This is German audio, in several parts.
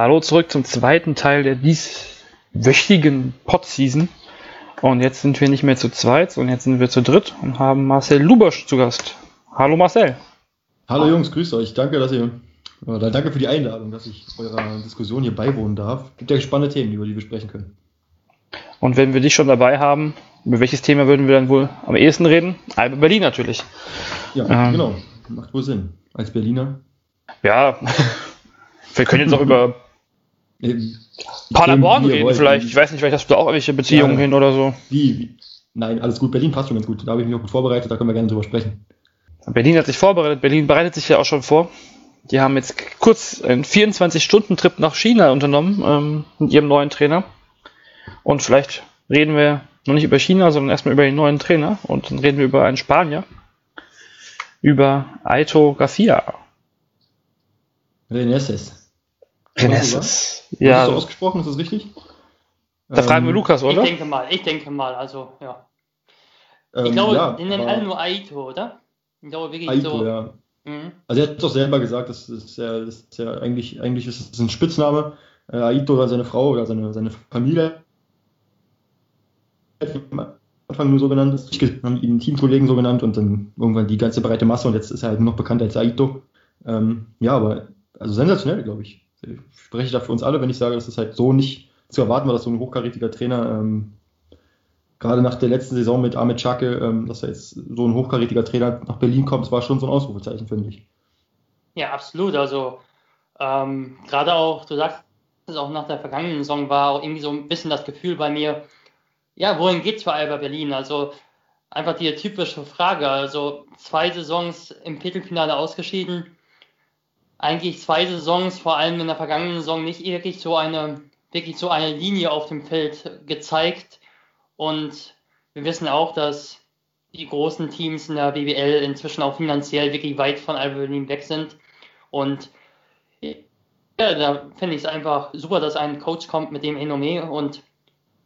Hallo zurück zum zweiten Teil der dieswöchigen Pod-Season. Und jetzt sind wir nicht mehr zu zweit, sondern jetzt sind wir zu dritt und haben Marcel Lubosch zu Gast. Hallo Marcel. Hallo Jungs, grüßt euch. Danke, dass ihr oder danke für die Einladung, dass ich eurer Diskussion hier beiwohnen darf. Gibt ja spannende Themen, über die wir sprechen können. Und wenn wir dich schon dabei haben, über welches Thema würden wir dann wohl am ehesten reden? Alba Berlin natürlich. Ja, ähm, genau. Macht wohl Sinn. Als Berliner. Ja, wir können jetzt auch über Paderborn reden wollen. vielleicht. Ich weiß nicht, vielleicht hast du auch irgendwelche Beziehungen ja, hin oder so. Wie, wie? Nein, alles gut. Berlin passt schon ganz gut. Da habe ich mich auch gut vorbereitet, da können wir gerne drüber sprechen. Berlin hat sich vorbereitet. Berlin bereitet sich ja auch schon vor. Die haben jetzt kurz einen 24-Stunden-Trip nach China unternommen ähm, mit ihrem neuen Trainer. Und vielleicht reden wir noch nicht über China, sondern erstmal über den neuen Trainer. Und dann reden wir über einen Spanier. Über Aito Garcia. Reneses. Reneses. Ja. Hast du ausgesprochen, ist das richtig? Da ähm, fragen wir ähm, Lukas, oder? Ich denke mal, ich denke mal, also, ja. Ich ähm, glaube, ja, den nennen alle nur Aito, oder? Ich glaube wirklich Aito, so. Ja. Mhm. Also er hat doch selber gesagt, das ist ja, das ist ja eigentlich, eigentlich ist es ein Spitzname. Äh, Aito oder seine Frau oder seine, seine Familie am Anfang nur so genannt ist. haben ihn Teamkollegen so genannt und dann irgendwann die ganze breite Masse und jetzt ist er halt nur noch bekannt als Aito. Ähm, ja, aber also sensationell, glaube ich. Ich spreche da für uns alle, wenn ich sage, dass es halt so nicht zu erwarten war, dass so ein hochkarätiger Trainer ähm, gerade nach der letzten Saison mit Ahmed Chake, ähm, dass er jetzt so ein hochkarätiger Trainer nach Berlin kommt, das war schon so ein Ausrufezeichen, finde ich. Ja, absolut. Also ähm, gerade auch, du sagst es auch nach der vergangenen Saison war auch irgendwie so ein bisschen das Gefühl bei mir, ja, wohin geht's für Alba Berlin? Also einfach die typische Frage. Also zwei Saisons im Viertelfinale ausgeschieden. Eigentlich zwei Saisons, vor allem in der vergangenen Saison, nicht wirklich so eine, wirklich so eine Linie auf dem Feld gezeigt und wir wissen auch, dass die großen Teams in der BBL inzwischen auch finanziell wirklich weit von Alba Berlin weg sind. Und ja, da finde ich es einfach super, dass ein Coach kommt mit dem Renommee und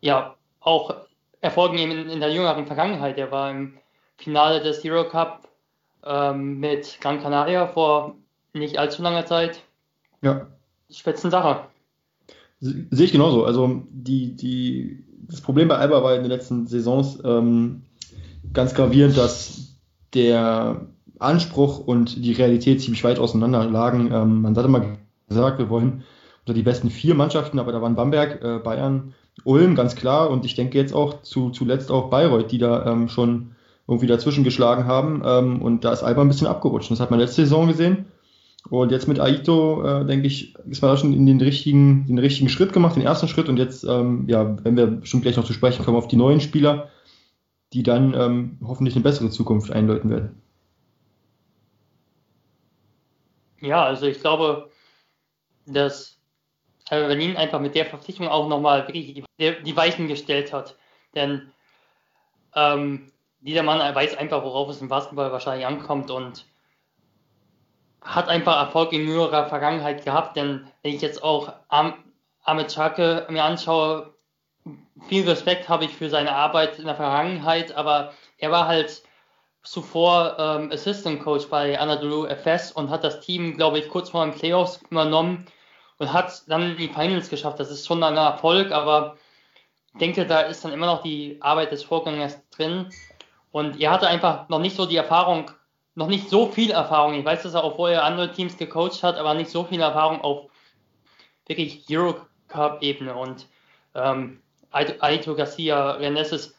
ja, auch Erfolgen in, in der jüngeren Vergangenheit. Er war im Finale des Hero Cup ähm, mit Gran Canaria vor nicht allzu langer Zeit. Ja. Spitzensache. Sehe ich genauso. Also die, die das Problem bei Alba war in den letzten Saisons ähm, ganz gravierend, dass der Anspruch und die Realität ziemlich weit auseinander lagen. Ähm, man hat immer gesagt, wir wollen unter die besten vier Mannschaften, aber da waren Bamberg, äh, Bayern, Ulm, ganz klar. Und ich denke jetzt auch zu, zuletzt auch Bayreuth, die da ähm, schon irgendwie dazwischen geschlagen haben. Ähm, und da ist Alba ein bisschen abgerutscht. Das hat man letzte Saison gesehen. Und jetzt mit Aito, äh, denke ich, ist man da schon in den richtigen, den richtigen Schritt gemacht, den ersten Schritt. Und jetzt, ähm, ja, wenn wir bestimmt gleich noch zu sprechen kommen auf die neuen Spieler, die dann ähm, hoffentlich eine bessere Zukunft einläuten werden. Ja, also ich glaube, dass Berlin einfach mit der Verpflichtung auch nochmal wirklich die, Weichen gestellt hat. Denn ähm, dieser Mann weiß einfach, worauf es im Basketball wahrscheinlich ankommt und hat einfach Erfolg in jüngerer Vergangenheit gehabt, denn wenn ich jetzt auch Am Ahmed Chake mir anschaue, viel Respekt habe ich für seine Arbeit in der Vergangenheit, aber er war halt zuvor ähm, Assistant Coach bei Anadolu FS und hat das Team, glaube ich, kurz vor den Playoffs übernommen und hat dann die Finals geschafft. Das ist schon ein Erfolg, aber ich denke, da ist dann immer noch die Arbeit des Vorgängers drin. Und er hatte einfach noch nicht so die Erfahrung, noch nicht so viel Erfahrung. Ich weiß, dass er auch vorher andere Teams gecoacht hat, aber nicht so viel Erfahrung auf wirklich Euro Cup Ebene. Und ähm, Aito Garcia Renes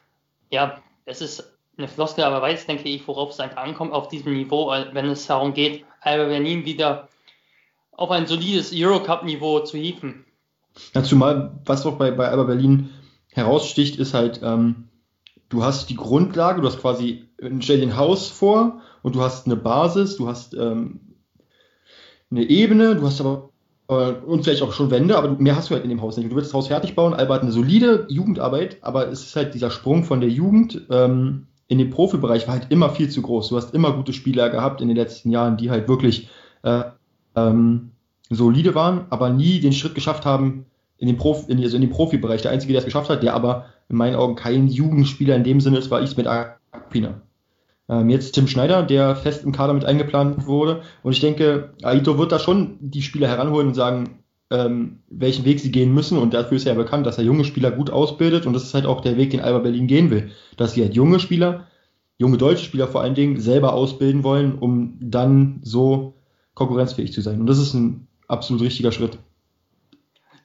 ja, es ist eine Floskel, aber weiß, denke ich, worauf es einfach ankommt auf diesem Niveau, wenn es darum geht, Alba Berlin wieder auf ein solides Eurocup-Niveau zu hieven. Ja, zumal, was auch bei, bei Alba Berlin heraussticht, ist halt, ähm, du hast die Grundlage, du hast quasi, ein Haus vor und du hast eine Basis, du hast ähm, eine Ebene, du hast aber äh, und vielleicht auch schon Wände, aber mehr hast du halt in dem Haus nicht. Du willst das Haus fertig bauen, Alba hat eine solide Jugendarbeit, aber es ist halt dieser Sprung von der Jugend ähm, in den Profibereich war halt immer viel zu groß. Du hast immer gute Spieler gehabt in den letzten Jahren, die halt wirklich äh, ähm, solide waren, aber nie den Schritt geschafft haben in den, Profi, in, also in den Profibereich. Der Einzige, der es geschafft hat, der aber in meinen Augen kein Jugendspieler in dem Sinne ist, war Ismet Akpina. Ähm, jetzt Tim Schneider, der fest im Kader mit eingeplant wurde. Und ich denke, Aito wird da schon die Spieler heranholen und sagen, ähm, welchen Weg sie gehen müssen. Und dafür ist er ja bekannt, dass er junge Spieler gut ausbildet. Und das ist halt auch der Weg, den Alba Berlin gehen will. Dass sie halt junge Spieler, junge deutsche Spieler vor allen Dingen, selber ausbilden wollen, um dann so konkurrenzfähig zu sein. Und das ist ein absolut richtiger Schritt.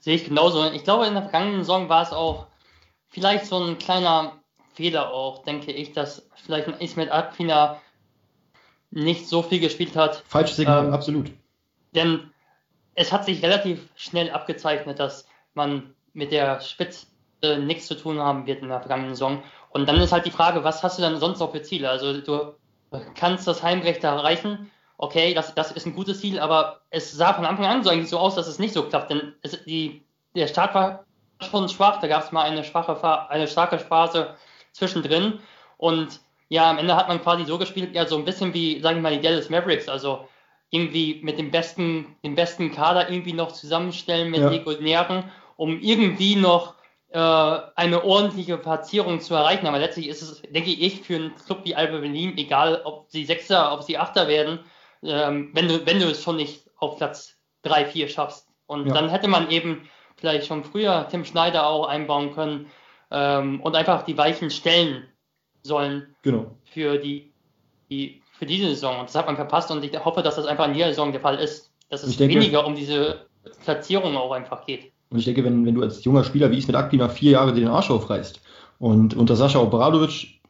Sehe ich genauso. Ich glaube, in der vergangenen Saison war es auch vielleicht so ein kleiner Fehler auch, denke ich, dass vielleicht ein Ismet Akpina nicht so viel gespielt hat. Falsches Signal, ähm, absolut. Denn es hat sich relativ schnell abgezeichnet, dass man mit der Spitze nichts zu tun haben wird in der vergangenen Saison. Und dann ist halt die Frage, was hast du dann sonst noch für Ziele? Also du kannst das Heimrecht erreichen. Okay, das, das ist ein gutes Ziel, aber es sah von Anfang an so eigentlich so aus, dass es nicht so klappt. Denn es, die, der Start war schon schwach. Da gab es mal eine schwache, eine starke Phase zwischendrin. Und ja, am Ende hat man quasi so gespielt, ja, so ein bisschen wie, sagen wir mal, die Dallas Mavericks. Also irgendwie mit dem besten, dem besten Kader irgendwie noch zusammenstellen mit ja. Legionären, um irgendwie noch äh, eine ordentliche Platzierung zu erreichen. Aber letztlich ist es, denke ich, für einen Club wie Alba Berlin, egal ob sie Sechster, ob sie Achter werden, ähm, wenn, du, wenn du es schon nicht auf Platz 3, 4 schaffst. Und ja. dann hätte man eben vielleicht schon früher Tim Schneider auch einbauen können ähm, und einfach die Weichen stellen sollen genau. für die, die für diese Saison. Und das hat man verpasst und ich hoffe, dass das einfach in jeder Saison der Fall ist. Dass es denke, weniger um diese Platzierung auch einfach geht. Und ich denke, wenn, wenn du als junger Spieler wie ich mit Akpina vier Jahre den Arsch aufreißt und unter Sascha Obradovic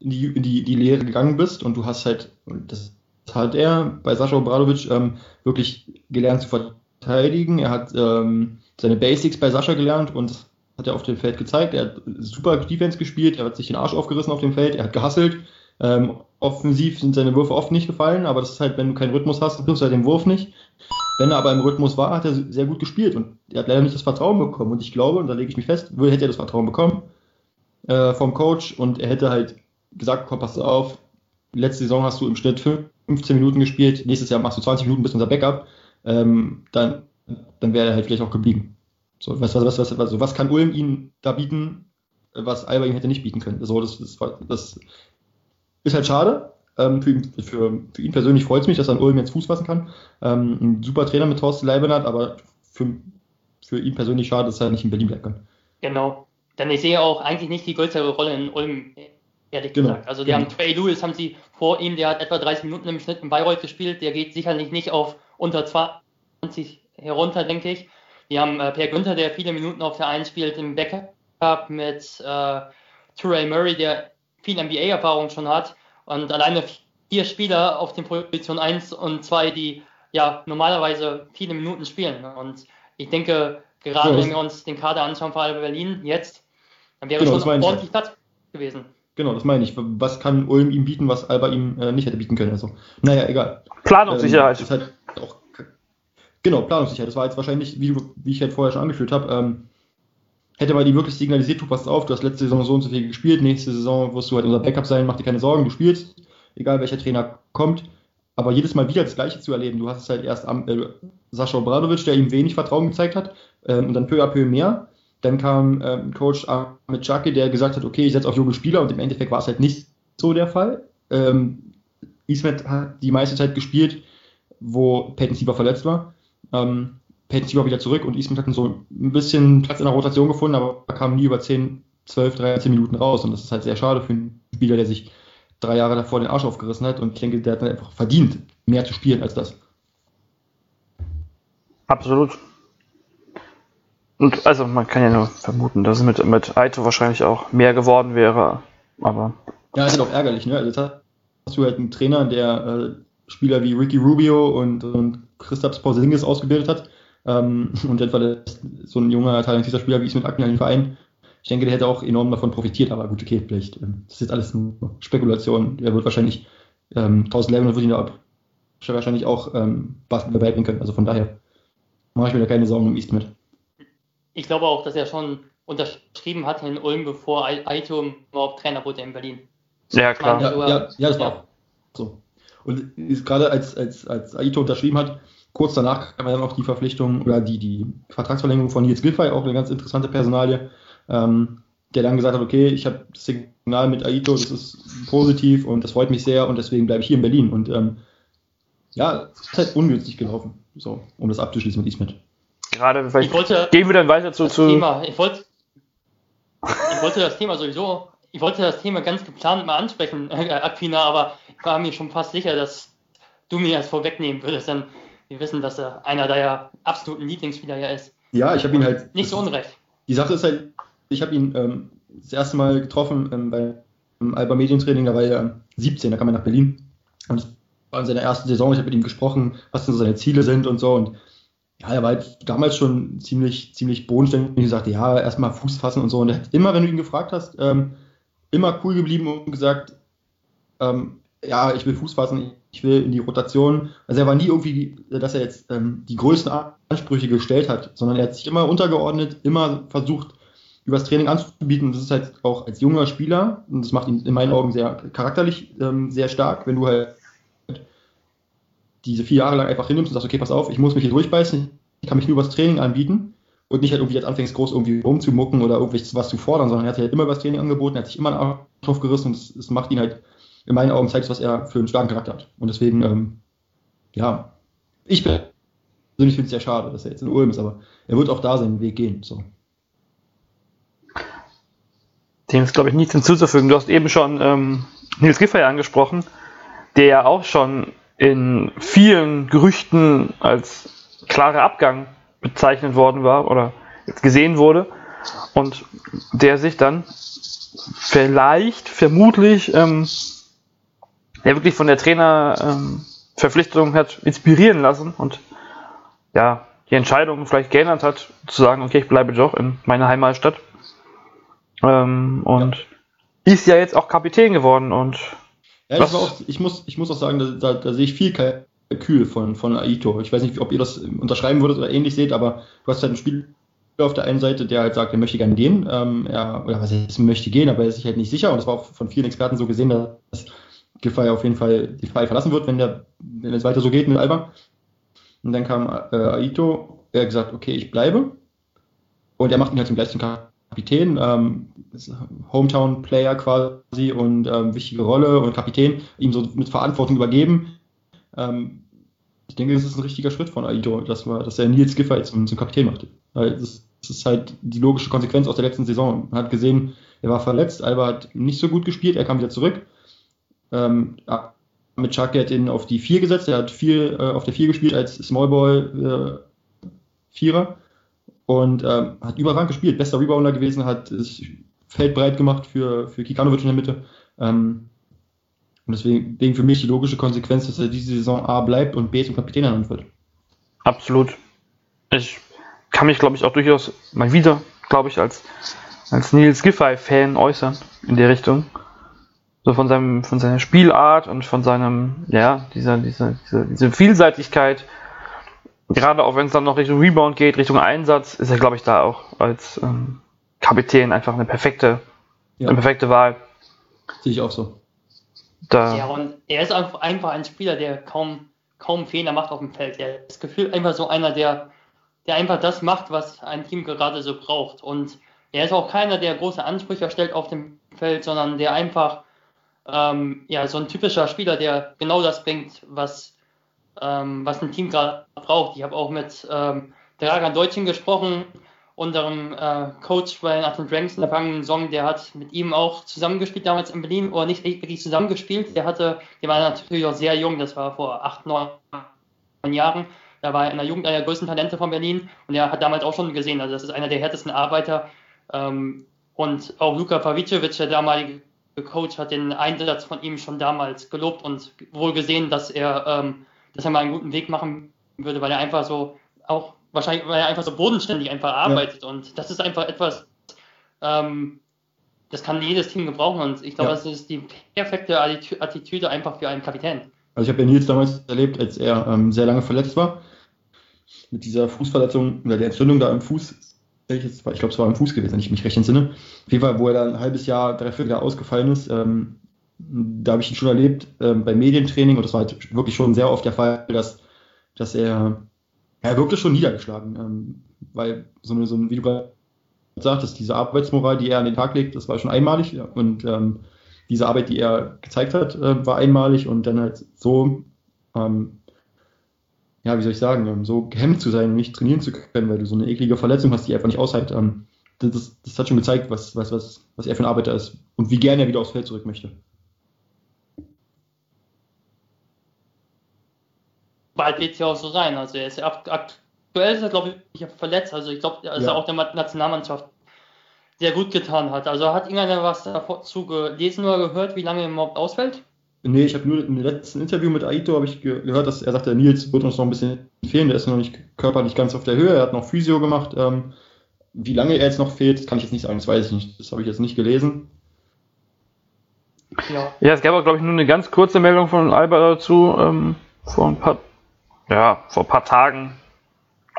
in die, in die, die Lehre gegangen bist und du hast halt, das hat er bei Sascha Obradovic ähm, wirklich gelernt zu verteidigen. Er hat ähm, seine Basics bei Sascha gelernt und das hat er auf dem Feld gezeigt. Er hat super Defense gespielt, er hat sich den Arsch aufgerissen auf dem Feld, er hat gehasselt. Ähm, offensiv sind seine Würfe oft nicht gefallen, aber das ist halt, wenn du keinen Rhythmus hast, dann triffst du halt den Wurf nicht. Wenn er aber im Rhythmus war, hat er sehr gut gespielt und er hat leider nicht das Vertrauen bekommen. Und ich glaube, und da lege ich mich fest, hätte er das Vertrauen bekommen äh, vom Coach und er hätte halt gesagt, komm, pass auf, letzte Saison hast du im Schnitt 15 Minuten gespielt, nächstes Jahr machst du 20 Minuten, bist unser Backup, ähm, dann, dann wäre er halt vielleicht auch geblieben. So, was, was, was, was, also was kann Ulm ihm da bieten, was Alba ihm hätte nicht bieten können? So, das, das, das ist halt schade. Ähm, für, ihn, für, für, ihn persönlich freut es mich, dass er an Ulm jetzt Fuß fassen kann. Ähm, ein super Trainer mit Thorsten Leibenhardt, aber für, für ihn persönlich schade, dass er nicht in Berlin bleiben kann. Genau. Denn ich sehe auch eigentlich nicht die größere Rolle in Ulm, ehrlich genau. gesagt. Also die genau. haben Trey Lewis, haben sie vor ihm, der hat etwa 30 Minuten im Schnitt in Bayreuth gespielt, der geht sicherlich nicht auf unter 20 herunter, denke ich. Die haben äh, Per Günther, der viele Minuten auf der 1 spielt, im Backup mit äh, Turay Murray, der viel NBA-Erfahrung schon hat. Und alleine vier Spieler auf den Position 1 und 2, die ja normalerweise viele Minuten spielen. Und ich denke, gerade ja, wenn wir uns den Kader anschauen, vor allem Berlin jetzt, dann wäre genau, schon ordentlich Platz gewesen. Genau, das meine ich. Was kann Ulm ihm bieten, was Alba ihm äh, nicht hätte bieten können? Also, naja, egal. Planungssicherheit. Ähm, halt genau, Planungssicherheit. Das war jetzt wahrscheinlich, wie, wie ich halt vorher schon angeführt habe, ähm, hätte man die wirklich signalisiert, du passt auf, du hast letzte Saison so und so viel gespielt, nächste Saison wirst du halt unser Backup sein, mach dir keine Sorgen, du spielst, egal welcher Trainer kommt. Aber jedes Mal wieder das Gleiche zu erleben. Du hast es halt erst am, äh, Sascha Obradovic, der ihm wenig Vertrauen gezeigt hat, ähm, und dann peu à peu mehr. Dann kam ähm, Coach Ahmed Chake, der gesagt hat, okay, ich setze auf junge Spieler und im Endeffekt war es halt nicht so der Fall. Ähm, Ismet hat die meiste Zeit gespielt, wo Peyton Sieber verletzt war. Ähm, Peyton Sieber wieder zurück und Eastman hat so ein bisschen Platz in der Rotation gefunden, aber kam nie über 10, 12, 13 Minuten raus und das ist halt sehr schade für einen Spieler, der sich drei Jahre davor den Arsch aufgerissen hat und ich denke, der hat dann einfach verdient, mehr zu spielen als das. Absolut. Und also man kann ja nur vermuten, dass es mit, mit Aito wahrscheinlich auch mehr geworden wäre, aber. Ja, ist halt auch ärgerlich, ne? Also hast du halt einen Trainer, der äh, Spieler wie Ricky Rubio und, und Christoph Porzingis ausgebildet hat ähm, und verlässt so ein junger, talentierter Spieler wie ich mit Akten an den Verein. Ich denke, der hätte auch enorm davon profitiert, aber gut, okay, vielleicht. Ähm, das ist jetzt alles nur Spekulation. Er wird wahrscheinlich ähm, 1000 Level wird ihn da wahrscheinlich auch ähm, Basketball beibringen können. Also von daher mache ich mir da keine Sorgen um East mit. Ich glaube auch, dass er schon unterschrieben hat in Ulm, bevor Aito überhaupt Trainer wurde in Berlin. Ja, klar. Ja, ja, ja das war ja. auch so. Und gerade als, als, als Aito unterschrieben hat, Kurz danach kam dann auch die Verpflichtung oder die, die Vertragsverlängerung von Nils Giffey, auch eine ganz interessante Personalie, ähm, der dann gesagt hat, okay, ich habe das Signal mit Aito, das ist positiv und das freut mich sehr und deswegen bleibe ich hier in Berlin. Und ähm, ja, es ist halt ungünstig gelaufen, so, um das abzuschließen mit Ismet. gerade, vielleicht Ich wollte gehen wir dann weiter zu, das zu Thema, ich wollte, ich wollte das Thema sowieso, ich wollte das Thema ganz geplant mal ansprechen, äh, Aquina, aber ich war mir schon fast sicher, dass du mir das vorwegnehmen würdest, denn wir wissen, dass er einer deiner absoluten Lieblingsspieler ja ist. Ja, ich habe ihn halt. Nicht so unrecht. Die Sache ist halt, ich habe ihn ähm, das erste Mal getroffen ähm, bei Alba Medientraining, da war er 17, da kam er nach Berlin. Und das war in seiner ersten Saison, ich habe mit ihm gesprochen, was denn so seine Ziele sind und so. Und ja, er war halt damals schon ziemlich, ziemlich bodenständig und sagte, ja, erstmal Fuß fassen und so. Und er hat immer, wenn du ihn gefragt hast, ähm, immer cool geblieben und gesagt, ähm, ja, ich will Fuß fassen, ich will in die Rotation. Also er war nie irgendwie, dass er jetzt ähm, die größten Ansprüche gestellt hat, sondern er hat sich immer untergeordnet, immer versucht, übers Training anzubieten. Das ist halt auch als junger Spieler, und das macht ihn in meinen Augen sehr charakterlich ähm, sehr stark, wenn du halt diese vier Jahre lang einfach hinnimmst und sagst, okay, pass auf, ich muss mich hier durchbeißen, ich kann mich nur übers Training anbieten und nicht halt irgendwie jetzt anfängst, groß irgendwie rumzumucken oder irgendwas was zu fordern, sondern er hat halt immer übers Training angeboten, er hat sich immer einen Arsch aufgerissen und es, macht ihn halt, in meinen Augen zeigt was er für einen starken Charakter hat. Und deswegen, ähm, ja, ich persönlich finde es sehr schade, dass er jetzt in Ulm ist, aber er wird auch da seinen Weg gehen. So. Dem ist, glaube ich, nichts hinzuzufügen. Du hast eben schon ähm, Nils Giffey angesprochen, der ja auch schon in vielen Gerüchten als klarer Abgang bezeichnet worden war oder jetzt gesehen wurde und der sich dann vielleicht, vermutlich, ähm, der wirklich von der Trainerverpflichtung ähm, hat inspirieren lassen und ja, die Entscheidung vielleicht geändert hat, zu sagen, okay, ich bleibe doch in meiner Heimatstadt. Ähm, und ja. ist ja jetzt auch Kapitän geworden und. Ja, war auch, ich, muss, ich muss auch sagen, da, da, da sehe ich viel Kalkül von, von Aito. Ich weiß nicht, ob ihr das unterschreiben würdet oder ähnlich seht, aber du hast halt ein Spiel auf der einen Seite, der halt sagt, er möchte gerne gehen, ähm, er, oder was heißt, möchte gehen, aber er ist sich halt nicht sicher und das war auch von vielen Experten so gesehen, dass Giffey auf jeden Fall die Frei verlassen wird, wenn der, wenn es weiter so geht mit Alba. Und dann kam äh, Aito, er hat gesagt, okay, ich bleibe. Und er macht ihn halt zum gleichen Kapitän, ähm, Hometown-Player quasi und ähm, wichtige Rolle und Kapitän, ihm so mit Verantwortung übergeben. Ähm, ich denke, das ist ein richtiger Schritt von Aito, dass, man, dass er Nils Giffey zum, zum Kapitän macht. Weil das, das, ist halt die logische Konsequenz aus der letzten Saison. Man hat gesehen, er war verletzt, Alba hat nicht so gut gespielt, er kam wieder zurück. Ähm, mit Chuck hat ihn auf die 4 gesetzt, er hat viel äh, auf der 4 gespielt als Smallball äh, Vierer und ähm, hat überragend gespielt, bester Rebounder gewesen, hat das Feld breit gemacht für, für Kikanovic in der Mitte. Ähm, und deswegen für mich die logische Konsequenz, dass er diese Saison A bleibt und B zum Kapitän ernannt wird. Absolut. Ich kann mich, glaube ich, auch durchaus mal wieder, glaube ich, als, als Nils Giffey-Fan äußern in der Richtung. So von seinem, von seiner Spielart und von seinem, ja, dieser, dieser, diese, diese Vielseitigkeit, gerade auch wenn es dann noch Richtung Rebound geht, Richtung Einsatz, ist er, glaube ich, da auch als ähm, Kapitän einfach eine perfekte, ja. eine perfekte Wahl. Sehe ich auch so. Da. Ja, und er ist einfach ein Spieler, der kaum, kaum Fehler macht auf dem Feld. Er ist das Gefühl einfach so einer, der, der einfach das macht, was ein Team gerade so braucht. Und er ist auch keiner, der große Ansprüche stellt auf dem Feld, sondern der einfach ähm, ja, so ein typischer Spieler, der genau das bringt, was, ähm, was ein Team gerade braucht. Ich habe auch mit ähm, Dragan Deutschen gesprochen, unserem äh, Coach bei Nathan Dranks in der vergangenen Saison, der hat mit ihm auch zusammengespielt damals in Berlin, oder nicht wirklich zusammengespielt. Der hatte, der war natürlich auch sehr jung, das war vor acht, neun Jahren. Da war er in der Jugend einer der größten Talente von Berlin und er hat damals auch schon gesehen, also das ist einer der härtesten Arbeiter. Ähm, und auch Luka Pavicevic, der damalige Coach, hat den Einsatz von ihm schon damals gelobt und wohl gesehen, dass er ähm, dass er mal einen guten Weg machen würde, weil er einfach so auch wahrscheinlich, weil er einfach so bodenständig einfach arbeitet ja. und das ist einfach etwas, ähm, das kann jedes Team gebrauchen und ich glaube, ja. das ist die perfekte Attitüde einfach für einen Kapitän. Also ich habe ja Nils damals erlebt, als er ähm, sehr lange verletzt war, mit dieser Fußverletzung oder der Entzündung da im Fuß, ich, glaube, es war im Fuß gewesen, wenn ich mich recht entsinne. Auf jeden Fall, wo er dann ein halbes Jahr, dreiviertel Jahr ausgefallen ist, ähm, da habe ich ihn schon erlebt äh, beim Medientraining und das war halt wirklich schon sehr oft der Fall, dass, dass er, er wirkte schon niedergeschlagen, ähm, weil so eine, so ein, wie du gerade sagtest, diese Arbeitsmoral, die er an den Tag legt, das war schon einmalig und ähm, diese Arbeit, die er gezeigt hat, äh, war einmalig und dann halt so ähm, ja, wie soll ich sagen, ähm, so gehemmt zu sein und nicht trainieren zu können, weil du so eine eklige Verletzung hast, die einfach nicht aushält. Ähm, das, das, das, hat schon gezeigt, was, was, was, was er für ein Arbeiter ist und wie gerne er wieder aufs Feld zurück möchte. Bald wird es ja auch so sein. Also er ist aktuell ist er, glaube ich, verletzt. Also ich glaube, dass ja. er auch der Nationalmannschaft sehr gut getan hat. Also hat irgendeiner was dazu gelesen oder gehört, wie lange er überhaupt ausfällt? Nee, ich habe nur im letzten Interview mit Aito habe ich gehört, dass er sagte, Nils wird uns noch ein bisschen fehlen, der ist noch nicht körperlich ganz auf der Höhe, er hat noch Physio gemacht. Ähm, wie lange er jetzt noch fehlt, kann ich jetzt nicht sagen, das weiß ich nicht. Das habe ich jetzt nicht gelesen. Ja, ja es gab auch, glaube ich, nur eine ganz kurze Meldung von Alba dazu, ähm, vor ein paar, ja, vor ein paar Tagen,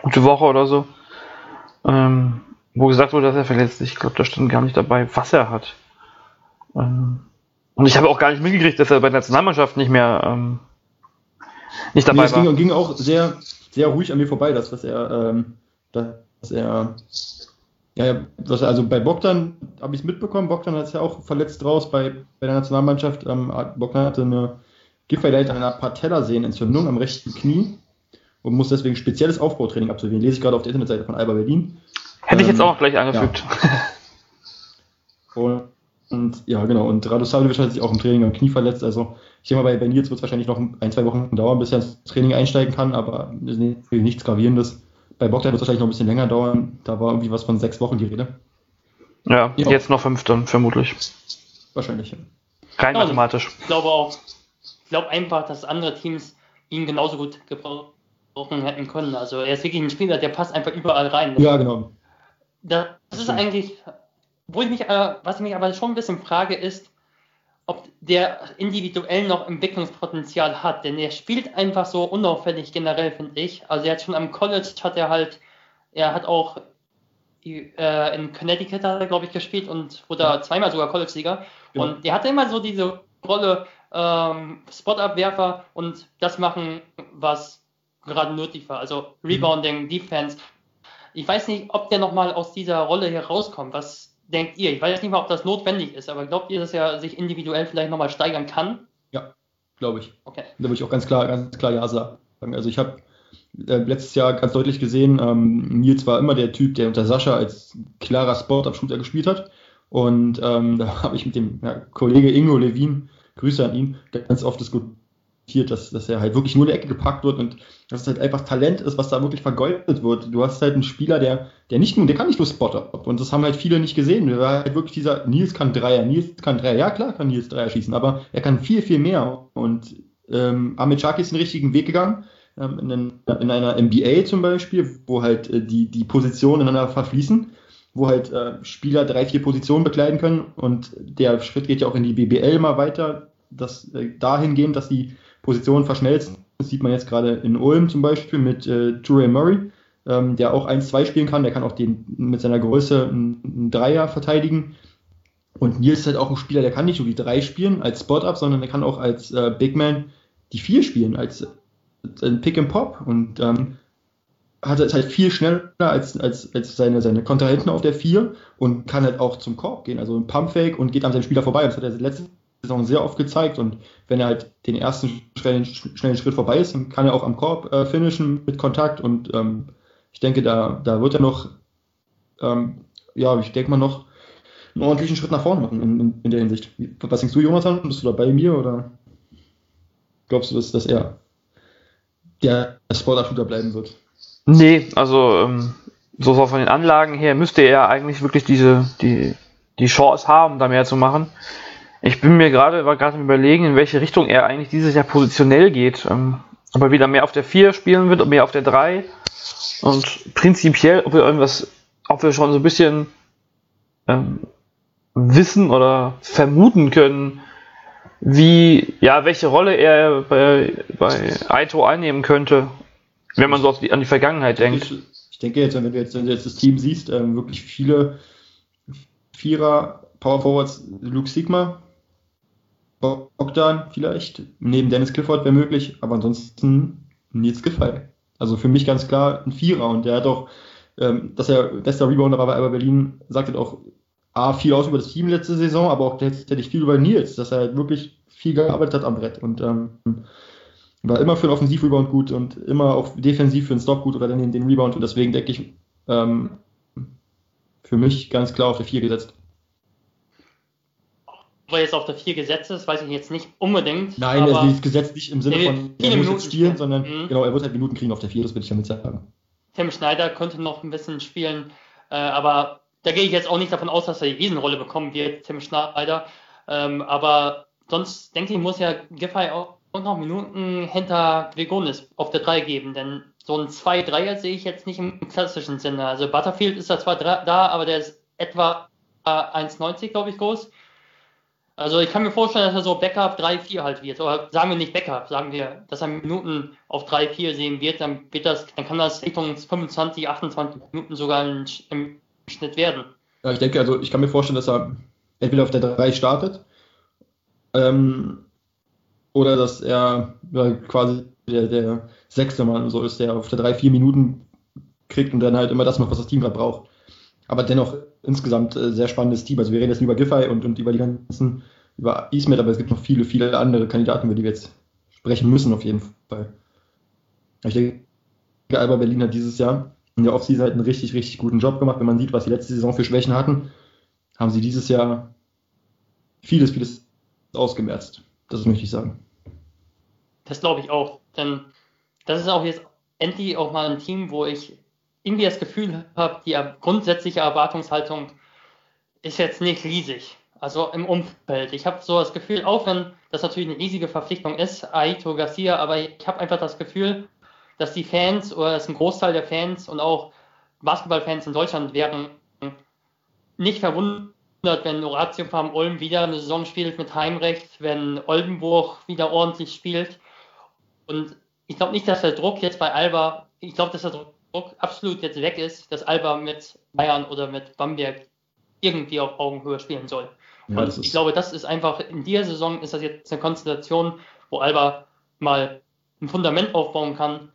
gute Woche oder so, ähm, wo gesagt wurde, dass er verletzt ist. Ich glaube, da stand gar nicht dabei, was er hat. Ähm, und ich habe auch gar nicht mitgekriegt, dass er bei der Nationalmannschaft nicht mehr ähm, nicht dabei nee, es war. Ging, ging auch sehr, sehr ruhig an mir vorbei, dass, dass er, ähm, dass er, ja, was, also bei Bogdan habe ich es mitbekommen. Bogdan hat es ja auch verletzt raus bei, bei der Nationalmannschaft. Ähm, Bogdan hatte eine Giftverleih einer Patellasehnenentzündung am rechten Knie und muss deswegen spezielles Aufbautraining absolvieren. Lese ich gerade auf der Internetseite von Alba Berlin. Hätte ähm, ich jetzt ähm, auch gleich angefügt. Ja. und und ja, genau. Und Radosavljevic hat sich auch im Training am Knie verletzt. Also ich denke mal, bei, bei Nils wird es wahrscheinlich noch ein, zwei Wochen dauern, bis er ins Training einsteigen kann, aber nichts Gravierendes. Bei Bogdan wird es wahrscheinlich noch ein bisschen länger dauern. Da war irgendwie was von sechs Wochen die Rede. Ja, ja. jetzt noch fünf dann vermutlich. Wahrscheinlich. Rein ja, mathematisch. Ich glaube auch. Ich glaube einfach, dass andere Teams ihn genauso gut gebrauchen hätten können. Also er ist wirklich ein Spieler, der passt einfach überall rein. Ja, genau. Das, ist eigentlich wo ich mich, äh, was ich mich aber schon ein bisschen frage, ist, ob der individuell noch Entwicklungspotenzial hat, denn er spielt einfach so unauffällig generell, finde ich. Also er hat schon am College hat er halt, er hat auch äh, in Connecticut hat er, glaube ich, gespielt und wurde zweimal sogar College-Sieger. Ja. Und der hatte immer so diese Rolle ähm, Spot-Abwerfer und das machen, was gerade nötig war. Also Rebounding, mhm. Defense. Ich weiß nicht, ob der nochmal aus dieser Rolle hier rauskommt. Was denkt ihr? Ich weiß nicht mal, ob das notwendig ist, aber glaubt ihr, dass er sich individuell vielleicht nochmal steigern kann? Ja, glaube ich. Okay. Da würde ich auch ganz klar, ganz klar Ja sagen. Also ich habe äh, letztes Jahr ganz deutlich gesehen, ähm, Nils war immer der Typ, der unter Sascha als klarer Sport-Up-Shooter gespielt hat. Und ähm, da habe ich mit dem ja, Kollege Ingo Levin, Grüße an ihn, ganz oft diskutiert dass, dass er halt wirklich nur in der Ecke gepackt wird und dass es halt einfach Talent ist, was da wirklich vergeudet wird. Du hast halt einen Spieler, der, der nicht nur, der kann nicht nur Spotter. Und das haben halt viele nicht gesehen. Der war halt wirklich dieser, Nils kann Dreier, Nils kann Dreier. Ja, klar kann Nils Dreier schießen, aber er kann viel, viel mehr. Und ähm, Ahmed Shaki ist den richtigen Weg gegangen. Ähm, in, in, einer NBA zum Beispiel, wo halt äh, die, die Positionen ineinander verfließen wo halt äh, Spieler drei, vier Positionen bekleiden können und der Schritt geht ja auch in die BBL mal weiter, das äh, dahingehend, dass die Positionen verschmelzen. Das sieht man jetzt gerade in Ulm zum Beispiel mit äh, Touré Murray, ähm, der auch 1-2 spielen kann. Der kann auch den mit seiner Größe einen Dreier verteidigen. Und Nils ist halt auch ein Spieler, der kann nicht nur die drei spielen als Spot-Up, sondern der kann auch als äh, Big Man die vier spielen, als, äh, Pick and Pop. Und ähm, hat ist halt viel schneller als, als, als seine, seine Kontrahenten auf der vier und kann halt auch zum Korb gehen, also ein Pumpfake und geht an seinen Spieler vorbei. Das hat er letzte Saison sehr oft gezeigt und wenn er halt den ersten schnellen, schnellen Schritt vorbei ist, dann kann er auch am Korb äh, finishen mit Kontakt und ähm, ich denke, da, da wird er noch, ähm, ja, ich denke mal noch einen ordentlichen Schritt nach vorne machen in, in, in, der Hinsicht. Was denkst du, Jonathan? Bist du da bei mir oder glaubst du, dass, dass er der Spoiler-Shooter bleiben wird? Nee, also ähm, so von den Anlagen her müsste er eigentlich wirklich diese, die, die Chance haben, da mehr zu machen. Ich bin mir gerade, gerade überlegen, in welche Richtung er eigentlich dieses Jahr positionell geht. Ähm, ob er wieder mehr auf der 4 spielen wird, mehr auf der 3. Und prinzipiell, ob wir irgendwas, ob wir schon so ein bisschen ähm, wissen oder vermuten können, wie, ja, welche Rolle er bei, bei Aito einnehmen könnte, wenn man so die, an die Vergangenheit denkt. Ich, denke jetzt, wenn du jetzt, wenn du jetzt das Team siehst, ähm, wirklich viele Vierer Power Forwards, Luke Sigma, Bogdan vielleicht, neben Dennis Clifford wäre möglich, aber ansonsten Nils Giffey. Also für mich ganz klar ein Vierer und der hat auch, ähm, dass er bester Rebounder war bei Alba Berlin, sagt halt auch A, viel aus über das Team letzte Saison, aber auch tatsächlich viel über Nils, dass er halt wirklich viel gearbeitet hat am Brett und ähm, war immer für den Offensivrebound gut und immer auch defensiv für den Stop gut oder dann den, Rebound und deswegen denke ich, ähm, für mich ganz klar auf der 4 gesetzt. Ob er jetzt auf der 4 gesetzt ist, weiß ich jetzt nicht unbedingt. Nein, aber er ist gesetzt nicht im Sinne von, er muss Minuten jetzt spielen, spielen. sondern Mhm. genau, er wird halt Minuten kriegen auf der 4, das würde ich damit sagen. Tim Schneider könnte noch ein bisschen spielen, äh, aber da gehe ich jetzt auch nicht davon aus, dass er die Riesenrolle bekommen wird, Tim Schneider. Ähm, aber sonst denke ich, muss ja Giffey auch noch Minuten hinter Gregonis auf der 3 geben, denn so ein 2-3er sehe ich jetzt nicht im klassischen Sinne. Also Butterfield ist da zwar da, aber der ist etwa äh, 1,90 glaube ich groß. Also ich kann mir vorstellen, dass er so Backup 3-4 halt wird. Oder sagen wir nicht Backup, sagen wir, dass er Minuten auf 3-4 sehen wird, dann wird das, dann kann das Richtung 25, 28 Minuten sogar im, Schnitt werden. Ja, ich denke, also ich kann mir vorstellen, dass er entweder auf der 3 startet ähm, oder dass er ja, quasi der, der sechste Mann so ist, der auf der 3, 4 Minuten kriegt und dann halt immer das macht, was das Team gerade braucht. Aber dennoch insgesamt äh, sehr spannendes Team. Also wir reden jetzt über Giffey und, und über die ganzen, über Ismet, aber es gibt noch viele, viele andere Kandidaten, über die wir jetzt sprechen müssen auf jeden Fall. Ich denke, Alba Berlin hat dieses Jahr in der Offseason halt einen richtig, richtig guten Job gemacht. Wenn man sieht, was sie letzte Saison für Schwächen hatten, haben sie dieses Jahr vieles, vieles ausgemerzt. Das möchte ich sagen. Das glaube ich auch. Denn das ist auch jetzt endlich auch mal ein Team, wo ich irgendwie das Gefühl habe, die grundsätzliche Erwartungshaltung ist jetzt nicht riesig. Also im Umfeld. Ich habe so das Gefühl, auch wenn das natürlich eine riesige Verpflichtung ist, Aito Garcia, aber ich habe einfach das Gefühl, dass die Fans oder dass ein Großteil der Fans und auch Basketballfans in Deutschland wären nicht verwundert, wenn Horatio Farm Ulm wieder eine Saison spielt mit Heimrecht, wenn Oldenburg wieder ordentlich spielt. Und ich glaube nicht, dass der Druck jetzt bei Alba, ich glaube, dass der Druck absolut jetzt weg ist, dass Alba mit Bayern oder mit Bamberg irgendwie auf Augenhöhe spielen soll. Ja, und ich glaube, das ist einfach, in dieser Saison ist das jetzt eine Konstellation, wo Alba mal ein Fundament aufbauen kann.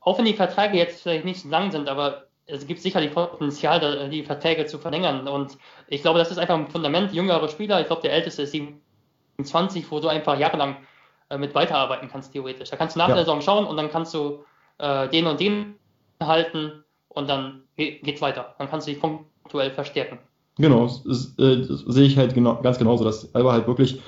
Auch wenn die Verträge jetzt vielleicht nicht so lang sind, aber es gibt sicherlich Potenzial, die Verträge zu verlängern. Und ich glaube, das ist einfach ein Fundament, jüngere Spieler. Ich glaube, der älteste ist 27, wo du einfach jahrelang äh, mit weiterarbeiten kannst, theoretisch. Da kannst du nach Ja. der Saison schauen und dann kannst du äh, den und den halten und dann ge- geht's weiter. Dann kannst du dich punktuell verstärken. Genau, das, äh, das sehe ich halt genau, ganz genauso, dass Alba halt wirklich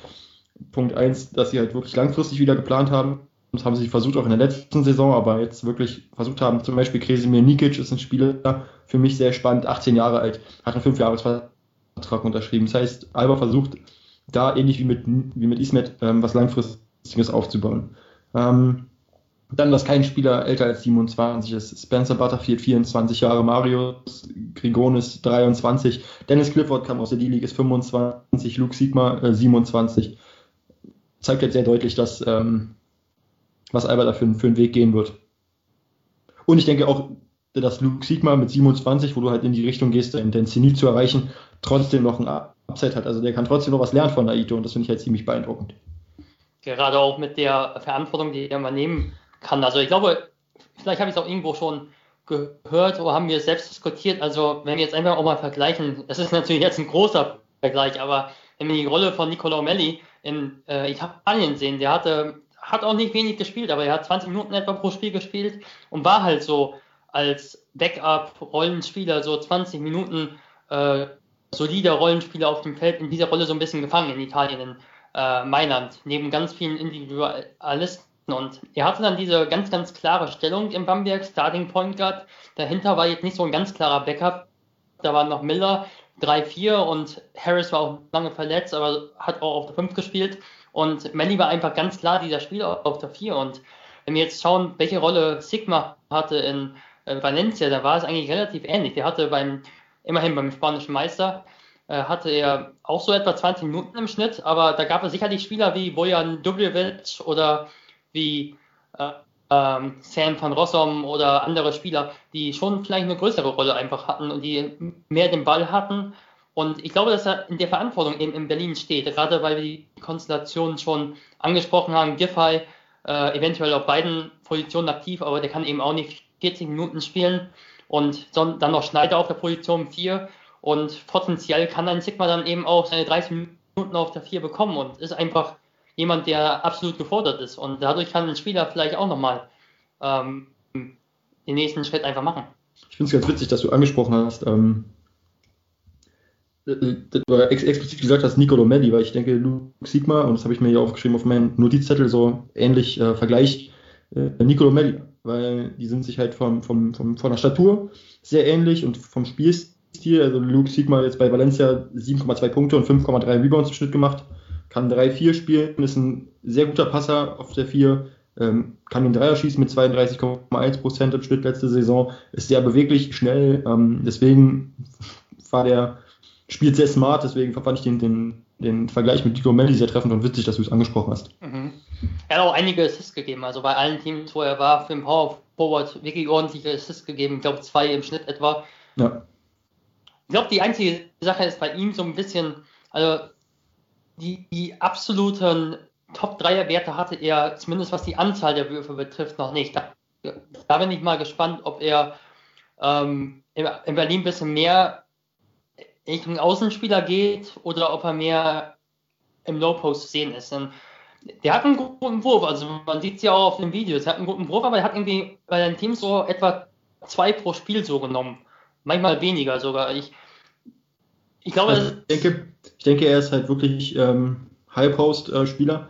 Punkt eins, dass sie halt wirklich langfristig wieder geplant haben. Das haben sie versucht auch in der letzten Saison, aber jetzt wirklich versucht haben, zum Beispiel Kresimir Nikic ist ein Spieler, für mich sehr spannend, 18 Jahre alt, hat einen 5-Jahres-Vertrag unterschrieben. Das heißt, Alba versucht da ähnlich wie mit, wie mit Ismet ähm, was Langfristiges aufzubauen. Ähm, dann, dass kein Spieler älter als 27 ist. Spencer Butterfield 24 Jahre, Marius Grigonis 23, Dennis Clifford kam aus der D-League, ist 25, Luke Sigma äh, 27. Zeigt jetzt sehr deutlich, dass ähm, was Alba da für, für einen Weg gehen wird. Und ich denke auch, dass Luke Sigma mit 27, wo du halt in die Richtung gehst, dein Zenit zu erreichen, trotzdem noch ein Upset hat. Also der kann trotzdem noch was lernen von Aito und das finde ich halt ziemlich beeindruckend. Gerade auch mit der Verantwortung, die er mal nehmen kann. Also ich glaube, vielleicht habe ich es auch irgendwo schon gehört oder haben wir es selbst diskutiert. Also wenn wir jetzt einfach auch mal vergleichen, das ist natürlich jetzt ein großer Vergleich, aber wenn wir die Rolle von Nicolò Melli in äh, Italien sehen, der hatte, hat auch nicht wenig gespielt, aber er hat 20 Minuten etwa pro Spiel gespielt und war halt so als Backup-Rollenspieler so 20 Minuten äh, solider Rollenspieler auf dem Feld in dieser Rolle so ein bisschen gefangen in Italien, in äh, Mailand, neben ganz vielen Individualisten. Und er hatte dann diese ganz, ganz klare Stellung im Bamberg, Starting Point Guard. Dahinter war jetzt nicht so ein ganz klarer Backup. Da war noch Miller 3-4 und Harris war auch lange verletzt, aber hat auch auf der 5 gespielt. Und Melly war einfach ganz klar dieser Spieler auf der 4. Und wenn wir jetzt schauen, welche Rolle Sigma hatte in äh, Valencia, da war es eigentlich relativ ähnlich. Der hatte beim, immerhin beim spanischen Meister, äh, hatte er auch so etwa 20 Minuten im Schnitt, aber da gab es sicherlich Spieler wie Bojan Dubljevic oder wie äh, ähm, Sam van Rossum oder andere Spieler, die schon vielleicht eine größere Rolle einfach hatten und die mehr den Ball hatten. Und ich glaube, dass er in der Verantwortung eben in Berlin steht, gerade weil wir die Konstellation schon angesprochen haben. Giffey äh, eventuell auf beiden Positionen aktiv, aber der kann eben auch nicht 40 Minuten spielen. Und dann noch Schneider auf der Position 4. Und potenziell kann ein Sigma dann eben auch seine 30 Minuten auf der 4 bekommen und ist einfach jemand, der absolut gefordert ist. Und dadurch kann ein Spieler vielleicht auch nochmal ähm, den nächsten Schritt einfach machen. Ich finde es ganz witzig, dass du angesprochen hast, ähm, oder ex explizit gesagt hast, Nicolo Melli, weil ich denke, Luke Sigma, und das habe ich mir hier aufgeschrieben auf meinem Notizzettel, so ähnlich äh, Vergleich, äh, Nicolo Melli, weil die sind sich halt vom, vom, vom, von der Statur sehr ähnlich und vom Spielstil, also Luke Sigma jetzt bei Valencia 7,2 Punkte und 5,3 Rebounds im Schnitt gemacht, kann 3-4 spielen, ist ein sehr guter Passer auf der 4, ähm, kann den Dreier schießen mit 32,1% im Schnitt letzte Saison, ist sehr beweglich, schnell, ähm, deswegen war der spielt sehr smart, deswegen fand ich den, den, den Vergleich mit Dico Melli sehr treffend und witzig, dass du es angesprochen hast. Mhm. Er hat auch einige Assists gegeben, also bei allen Teams, wo er war, für den Power Forward wirklich ordentliche Assists gegeben, ich glaube zwei im Schnitt etwa. Ja. Ich glaube, die einzige Sache ist bei ihm so ein bisschen, also die, die absoluten Top-3er-Werte hatte er, zumindest was die Anzahl der Würfe betrifft, noch nicht. Da, da bin ich mal gespannt, ob er ähm, in Berlin ein bisschen mehr Richtung Außenspieler geht oder ob er mehr im Low Post zu sehen ist. Denn der hat einen guten Wurf, also man sieht es ja auch auf den Videos, er hat einen guten Wurf, aber er hat irgendwie bei den Teams so etwa zwei pro Spiel so genommen. Manchmal weniger sogar. Ich, ich glaube, also ich denke, ich denke, er ist halt wirklich ähm, High-Post-Spieler,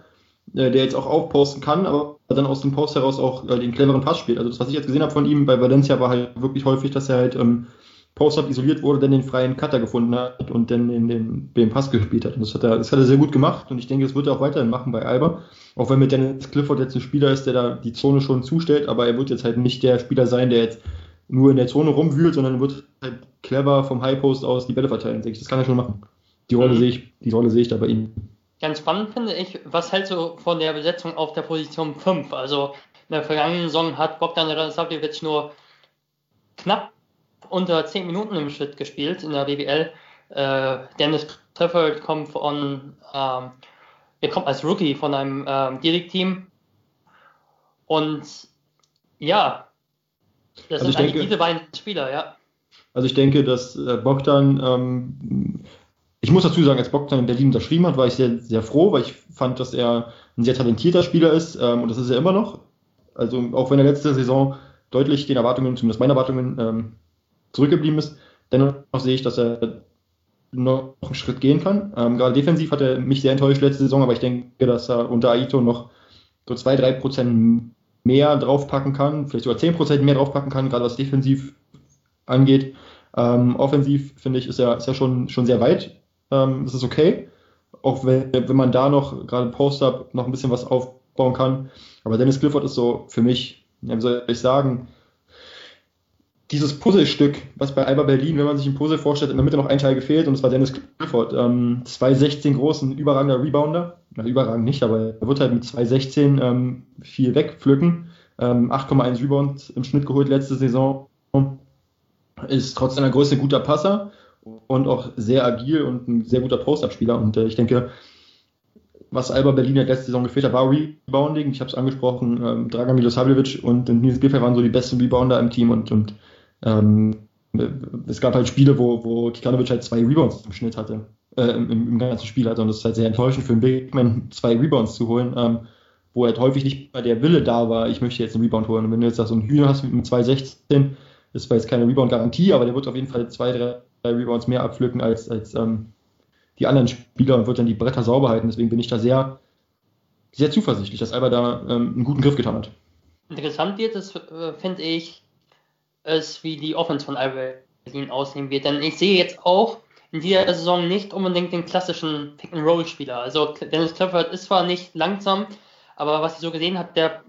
äh, der jetzt auch aufposten kann, aber dann aus dem Post heraus auch äh, den cleveren Pass spielt. Also das, was ich jetzt gesehen habe von ihm bei Valencia, war halt wirklich häufig, dass er halt ähm, Post-Up isoliert wurde, dann den freien Cutter gefunden hat und dann in den, den Pass gespielt hat. Und das hat, er, das hat er sehr gut gemacht und ich denke, das wird er auch weiterhin machen bei Alba. Auch wenn mit Dennis Clifford jetzt ein Spieler ist, der da die Zone schon zustellt, aber er wird jetzt halt nicht der Spieler sein, der jetzt nur in der Zone rumwühlt, sondern wird halt clever vom High Post aus die Bälle verteilen, denke ich. Das kann er schon machen. Die Rolle mhm. sehe ich, die Rolle sehe ich da bei ihm. Ganz spannend finde ich, was hältst du von der Besetzung auf der Position 5? Also in der vergangenen Saison hat Bogdan Radosavljevic nur knapp unter 10 Minuten im Schnitt gespielt in der BBL. Äh, Dennis Clifford kommt von, ähm, er kommt als Rookie von einem ähm, D-League-Team. Und ja, das also sind eigentlich denke, diese beiden Spieler, ja. Also ich denke, dass äh, Bogdan, ähm, ich muss dazu sagen, als Bogdan in Berlin unterschrieben hat, war ich sehr, sehr froh, weil ich fand, dass er ein sehr talentierter Spieler ist ähm, und das ist er immer noch. Also auch wenn er letzte Saison deutlich den Erwartungen, zumindest meinen Erwartungen, ähm, zurückgeblieben ist. Dennoch sehe ich, dass er noch einen Schritt gehen kann. Ähm, gerade defensiv hat er mich sehr enttäuscht letzte Saison, aber ich denke, dass er unter Aito noch so zwei, drei Prozent mehr draufpacken kann, vielleicht sogar zehn Prozent mehr draufpacken kann, gerade was defensiv angeht. Ähm, offensiv finde ich, ist er, ist er schon, schon sehr weit. Ähm, ist okay. Auch wenn, wenn man da noch gerade Post-Up noch ein bisschen was aufbauen kann. Aber Dennis Clifford ist so für mich, wie soll ich sagen, dieses Puzzlestück, was bei Alba Berlin, wenn man sich ein Puzzle vorstellt, in der Mitte noch ein Teil gefehlt und das war Dennis Clifford. Ähm, 216 großen, überragender Rebounder. Na, überragend nicht, aber er wird halt mit 216 ähm, viel wegpflücken. Ähm, 8,1 Rebounds im Schnitt geholt letzte Saison. Ist trotz seiner Größe guter Passer und auch sehr agil und ein sehr guter Post-Up-Spieler. Und äh, ich denke, was Alba Berlin ja letzte Saison gefehlt hat, war Rebounding. Ich habe es angesprochen, ähm, Dragan Milosavljevic und Nils Giffey waren so die besten Rebounder im Team und, und ähm, es gab halt Spiele, wo, wo Kikanovic halt zwei Rebounds im Schnitt hatte, äh, im, im, ganzen Spiel hatte. Und das ist halt sehr enttäuschend für einen Big Man, zwei Rebounds zu holen, ähm, wo halt häufig nicht mal der Wille da war, ich möchte jetzt einen Rebound holen. Und wenn du jetzt da so einen Hühner hast mit 2,16, ist zwar jetzt keine Rebound-Garantie, aber der wird auf jeden Fall zwei, drei Rebounds mehr abpflücken als, als ähm, die anderen Spieler und wird dann die Bretter sauber halten. Deswegen bin ich da sehr, sehr zuversichtlich, dass Alba da ähm, einen guten Griff getan hat. Interessant wird es, äh, finde ich, ist, wie die Offense von Alba Berlin aussehen wird. Denn ich sehe jetzt auch in dieser Saison nicht unbedingt den klassischen Pick-and-Roll-Spieler. Also Dennis Clifford ist zwar nicht langsam, aber was ich so gesehen habe, der,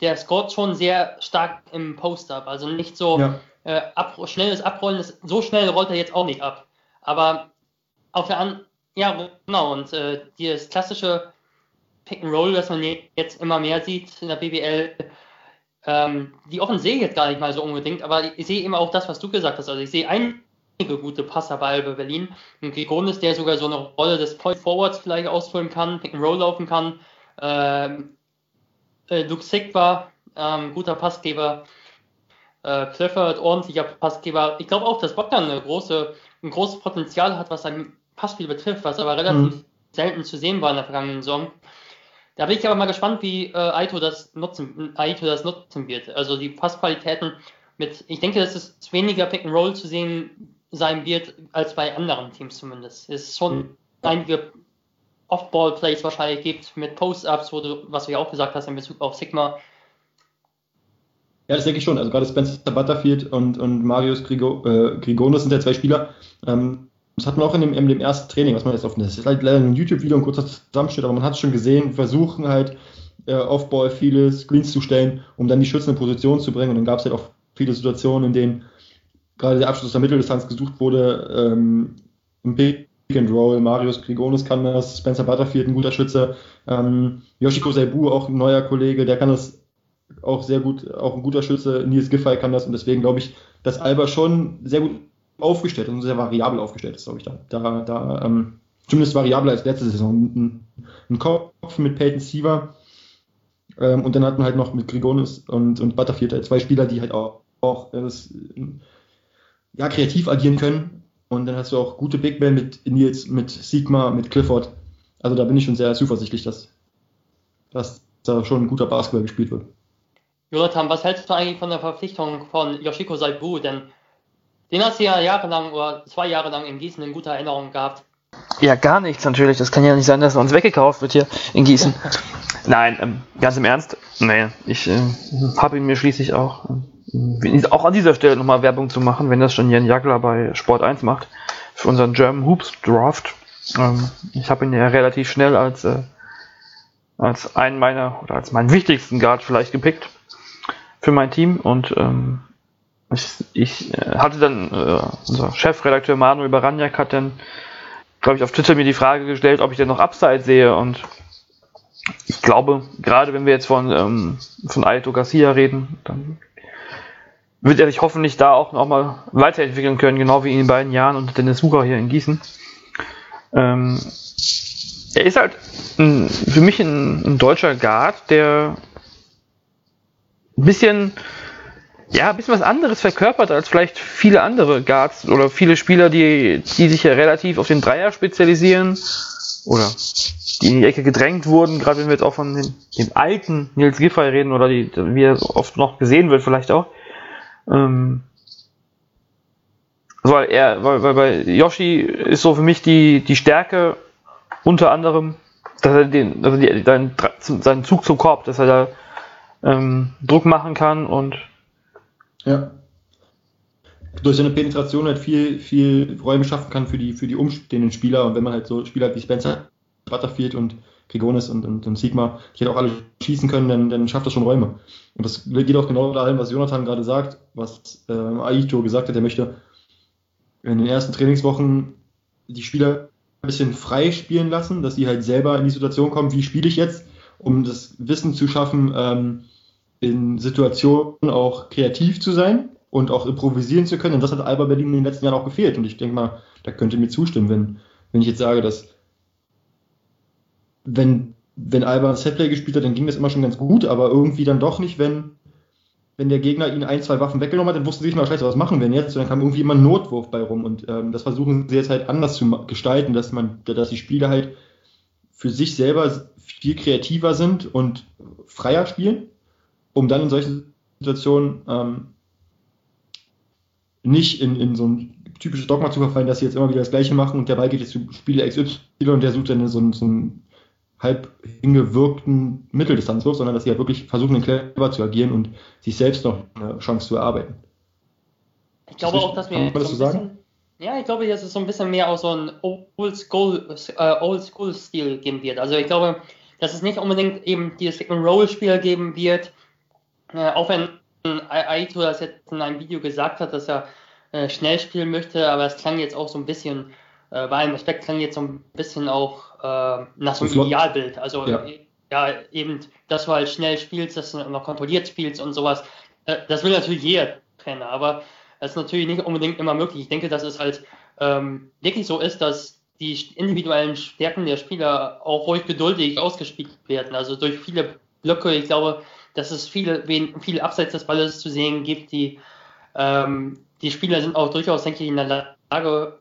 der scoret schon sehr stark im Post-Up. Also nicht so ja. äh, ab, schnelles Abrollen, so schnell rollt er jetzt auch nicht ab. Aber auf der anderen, ja genau, und äh, dieses klassische Pick-and-Roll, das man jetzt immer mehr sieht in der BBL, ähm, die offen sehe ich jetzt gar nicht mal so unbedingt, aber ich sehe immer auch das, was du gesagt hast. Also ich sehe einige gute Passer bei Alba Berlin. Und Grund ist, der sogar so eine Rolle des Point Forwards vielleicht ausfüllen kann, Pick and Roll laufen kann. Ähm, äh, Luke Sigba, ähm, guter Passgeber. Äh, Clifford, ordentlicher Passgeber. Ich glaube auch, dass Bogdan eine große, ein großes Potenzial hat, was sein Passspiel betrifft, was aber relativ mhm. selten zu sehen war in der vergangenen Saison. Da bin ich aber mal gespannt, wie äh, Aito das nutzen, Aito das nutzen wird. Also die Passqualitäten mit, ich denke, dass es weniger Pick and Roll zu sehen sein wird als bei anderen Teams zumindest. Es ist schon mhm. einige Off-Ball-Plays wahrscheinlich gibt mit Post-Ups, was du ja auch gesagt hast in Bezug auf Sigma. Ja, das denke ich schon. Also gerade Spencer Butterfield und, und Marius Grigo, äh, Grigonis sind ja zwei Spieler. Ähm, das hat man auch in dem, in dem ersten Training, was man jetzt auf das ist halt leider ein YouTube-Video, ein kurzer Zusammenschnitt, aber man hat es schon gesehen, versuchen halt äh, Off-Ball viele Screens zu stellen, um dann die Schützen in Position zu bringen. Und dann gab es halt auch viele Situationen, in denen gerade der Abschluss aus der Mitteldistanz gesucht wurde, ähm, im and Roll. Marius Grigonis kann das, Spencer Butterfield, ein guter Schütze, ähm, Yoshiko Seibu, auch ein neuer Kollege, der kann das auch sehr gut, auch ein guter Schütze. Nils Giffey kann das und deswegen glaube ich, dass Alba schon sehr gut aufgestellt und sehr variabel aufgestellt ist, glaube ich, da. Da, da ähm, zumindest variabler als letzte Saison. Ein, ein Kopf mit Peyton Siever ähm, und dann hatten wir halt noch mit Grigonis und, und Butterfield halt zwei Spieler, die halt auch, auch das, ja, kreativ agieren können. Und dann hast du auch gute Big Men mit Nils, mit Sigma, mit Clifford. Also da bin ich schon sehr zuversichtlich, dass, dass da schon ein guter Basketball gespielt wird. Jonathan, was hältst du eigentlich von der Verpflichtung von Yoshiko Saibu? Denn den hast du ja jahrelang oder zwei Jahre lang in Gießen in guter Erinnerung gehabt. Ja, gar nichts natürlich. Das kann ja nicht sein, dass er uns weggekauft wird hier in Gießen. Nein, ähm, ganz im Ernst. Nee, ich äh, habe ihn mir schließlich auch, äh, auch an dieser Stelle nochmal Werbung zu machen, wenn das schon Jan Jagler bei Sport 1 macht, für unseren German Hoops Draft. Ähm, ich habe ihn ja relativ schnell als, äh, als einen meiner, oder als meinen wichtigsten Guard vielleicht gepickt für mein Team und ähm, ich, ich äh, hatte dann, äh, unser Chefredakteur Manuel Baranjak hat dann, glaube ich, auf Twitter mir die Frage gestellt, ob ich denn noch Upside sehe und ich glaube, gerade wenn wir jetzt von, ähm, von Aito Garcia reden, dann wird er sich hoffentlich da auch noch mal weiterentwickeln können, genau wie in den beiden Jahren unter Dennis Wucher hier in Gießen. Ähm, er ist halt ein, für mich ein, ein deutscher Guard, der ein bisschen, ja, ein bisschen was anderes verkörpert als vielleicht viele andere Guards oder viele Spieler, die, die sich ja relativ auf den Dreier spezialisieren oder die in die Ecke gedrängt wurden, gerade wenn wir jetzt auch von den, dem alten Nils Giffey reden oder die, wie er oft noch gesehen wird, vielleicht auch. Ähm, weil er, weil, weil bei Yoshi ist so für mich die, die Stärke unter anderem, dass er den, also die, seinen, seinen Zug zum Korb, dass er da ähm, Druck machen kann und ja. Durch seine Penetration halt viel, viel Räume schaffen kann für die, für die umstehenden Spieler und wenn man halt so Spieler wie Spencer, Butterfield und Grigonis und, und, und Sigma, die halt auch alle schießen können, dann, dann schafft das schon Räume. Und das geht auch genau dahin, was Jonathan gerade sagt, was äh, Aito gesagt hat, er möchte in den ersten Trainingswochen die Spieler ein bisschen frei spielen lassen, dass sie halt selber in die Situation kommen, wie spiele ich jetzt, um das Wissen zu schaffen, ähm, in Situationen auch kreativ zu sein und auch improvisieren zu können. Und das hat Alba Berlin in den letzten Jahren auch gefehlt. Und ich denke mal, da könnte mir zustimmen, wenn, wenn ich jetzt sage, dass wenn, wenn Alba Setplay gespielt hat, dann ging das immer schon ganz gut, aber irgendwie dann doch nicht, wenn, wenn der Gegner ihnen ein, zwei Waffen weggenommen hat, dann wussten sie nicht mal, scheiße, was machen wir denn jetzt? Und dann kam irgendwie immer ein Notwurf bei rum. Und ähm, das versuchen sie jetzt halt anders zu gestalten, dass man, dass die Spieler halt für sich selber viel kreativer sind und freier spielen um dann in solchen Situationen ähm, nicht in, in so ein typisches Dogma zu verfallen, dass sie jetzt immer wieder das Gleiche machen und der Ball geht jetzt zu Spieler XY und der sucht dann so, so einen halb hingewirkten Mitteldistanzwurf, sondern dass sie ja halt wirklich versuchen, clever zu agieren und sich selbst noch eine Chance zu erarbeiten. Ich glaube auch, dass wir das so ein bisschen, ja, ich glaube, dass es so ein bisschen mehr aus so ein Old-School-Stil äh, Old geben wird. Also ich glaube, dass es nicht unbedingt eben dieses Roll-Spiel geben wird, äh, auch wenn Aito das jetzt in einem Video gesagt hat, dass er äh, schnell spielen möchte, aber es klang jetzt auch so ein bisschen, äh, bei allem Respekt klang jetzt so ein bisschen auch äh, nach so einem Idealbild. Also ja. ja. eben, dass du halt schnell spielst, dass du noch kontrolliert spielst und sowas. Äh, das will natürlich jeder Trainer, aber das ist natürlich nicht unbedingt immer möglich. Ich denke, dass es halt ähm, wirklich so ist, dass die individuellen Stärken der Spieler auch ruhig geduldig ausgespielt werden. Also durch viele Blöcke, ich glaube, dass es viele, viele abseits des Balles zu sehen gibt. Die, ähm, die Spieler sind auch durchaus, denke ich, in der Lage,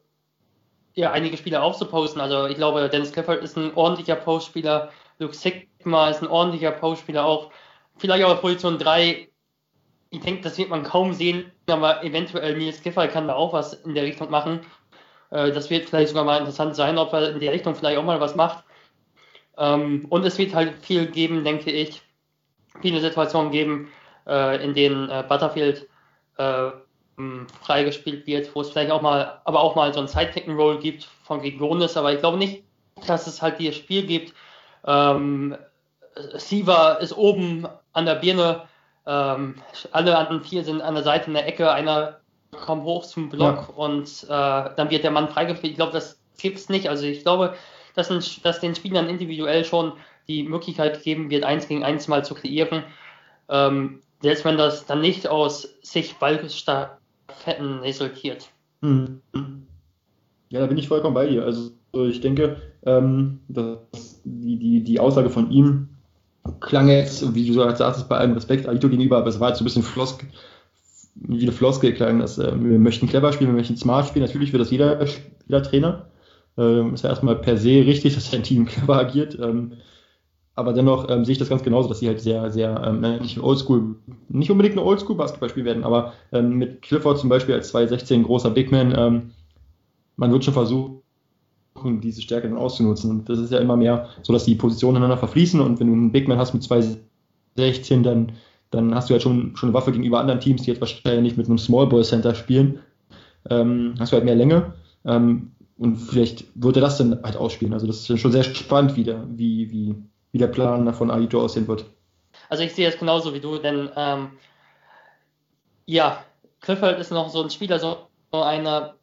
ja, einige Spieler aufzuposten. Also ich glaube, Dennis Clifford ist ein ordentlicher Postspieler. Luke Sigma ist ein ordentlicher Postspieler auch. Vielleicht auch auf Position 3. Ich denke, das wird man kaum sehen, aber eventuell Nils Giffey kann da auch was in der Richtung machen. Äh, das wird vielleicht sogar mal interessant sein, ob er in der Richtung vielleicht auch mal was macht. Ähm, und es wird halt viel geben, denke ich, viele Situationen geben, äh, in denen äh, Butterfield freigespielt wird, wo es vielleicht auch mal, aber auch mal so ein Side-Pick-and-Roll gibt von Grigonis, aber ich glaube nicht, dass es halt dieses Spiel gibt. Ähm, Siva ist oben an der Birne, ähm, alle anderen vier sind an der Seite in der Ecke, einer kommt hoch zum Block ja. und äh, dann wird der Mann freigespielt. Ich glaube, das gibt's nicht. Also ich glaube, dass, ein, dass den Spielern individuell schon die Möglichkeit geben wird, eins gegen eins mal zu kreieren. Ähm, selbst wenn das dann nicht aus sich Ballstafetten resultiert. Mhm. Ja, da bin ich vollkommen bei dir. Also ich denke, ähm, dass die, die, die Aussage von ihm klang jetzt, wie du sagst, bei allem Respekt Aito gegenüber, aber es war jetzt so ein bisschen Flosk, wie eine Floskel klang, dass äh, wir möchten clever spielen, wir möchten smart spielen. Natürlich wird das jeder, jeder Trainer. Ähm, ist ja erstmal per se richtig, dass sein Team clever agiert. Ähm, aber dennoch ähm, sehe ich das ganz genauso, dass sie halt sehr, sehr, ähm, nicht Oldschool, nicht unbedingt ein Oldschool-Basketball spielen werden, aber ähm, mit Clifford zum Beispiel als 216 großer Big Man, ähm, man wird schon versuchen, diese Stärke dann auszunutzen. Und das ist ja immer mehr so, dass die Positionen ineinander verfließen und wenn du einen Big Man hast mit 216, dann, dann hast du halt schon, schon eine Waffe gegenüber anderen Teams, die jetzt wahrscheinlich mit einem Small Ball Center spielen. Ähm, hast du halt mehr Länge. Ähm, und vielleicht würde das dann halt ausspielen. Also das ist schon sehr spannend wieder, wie, wie, wie der Plan von Aito aussehen wird. Also ich sehe es genauso wie du, denn ähm, ja, Clifford ist noch so ein Spieler, so einer,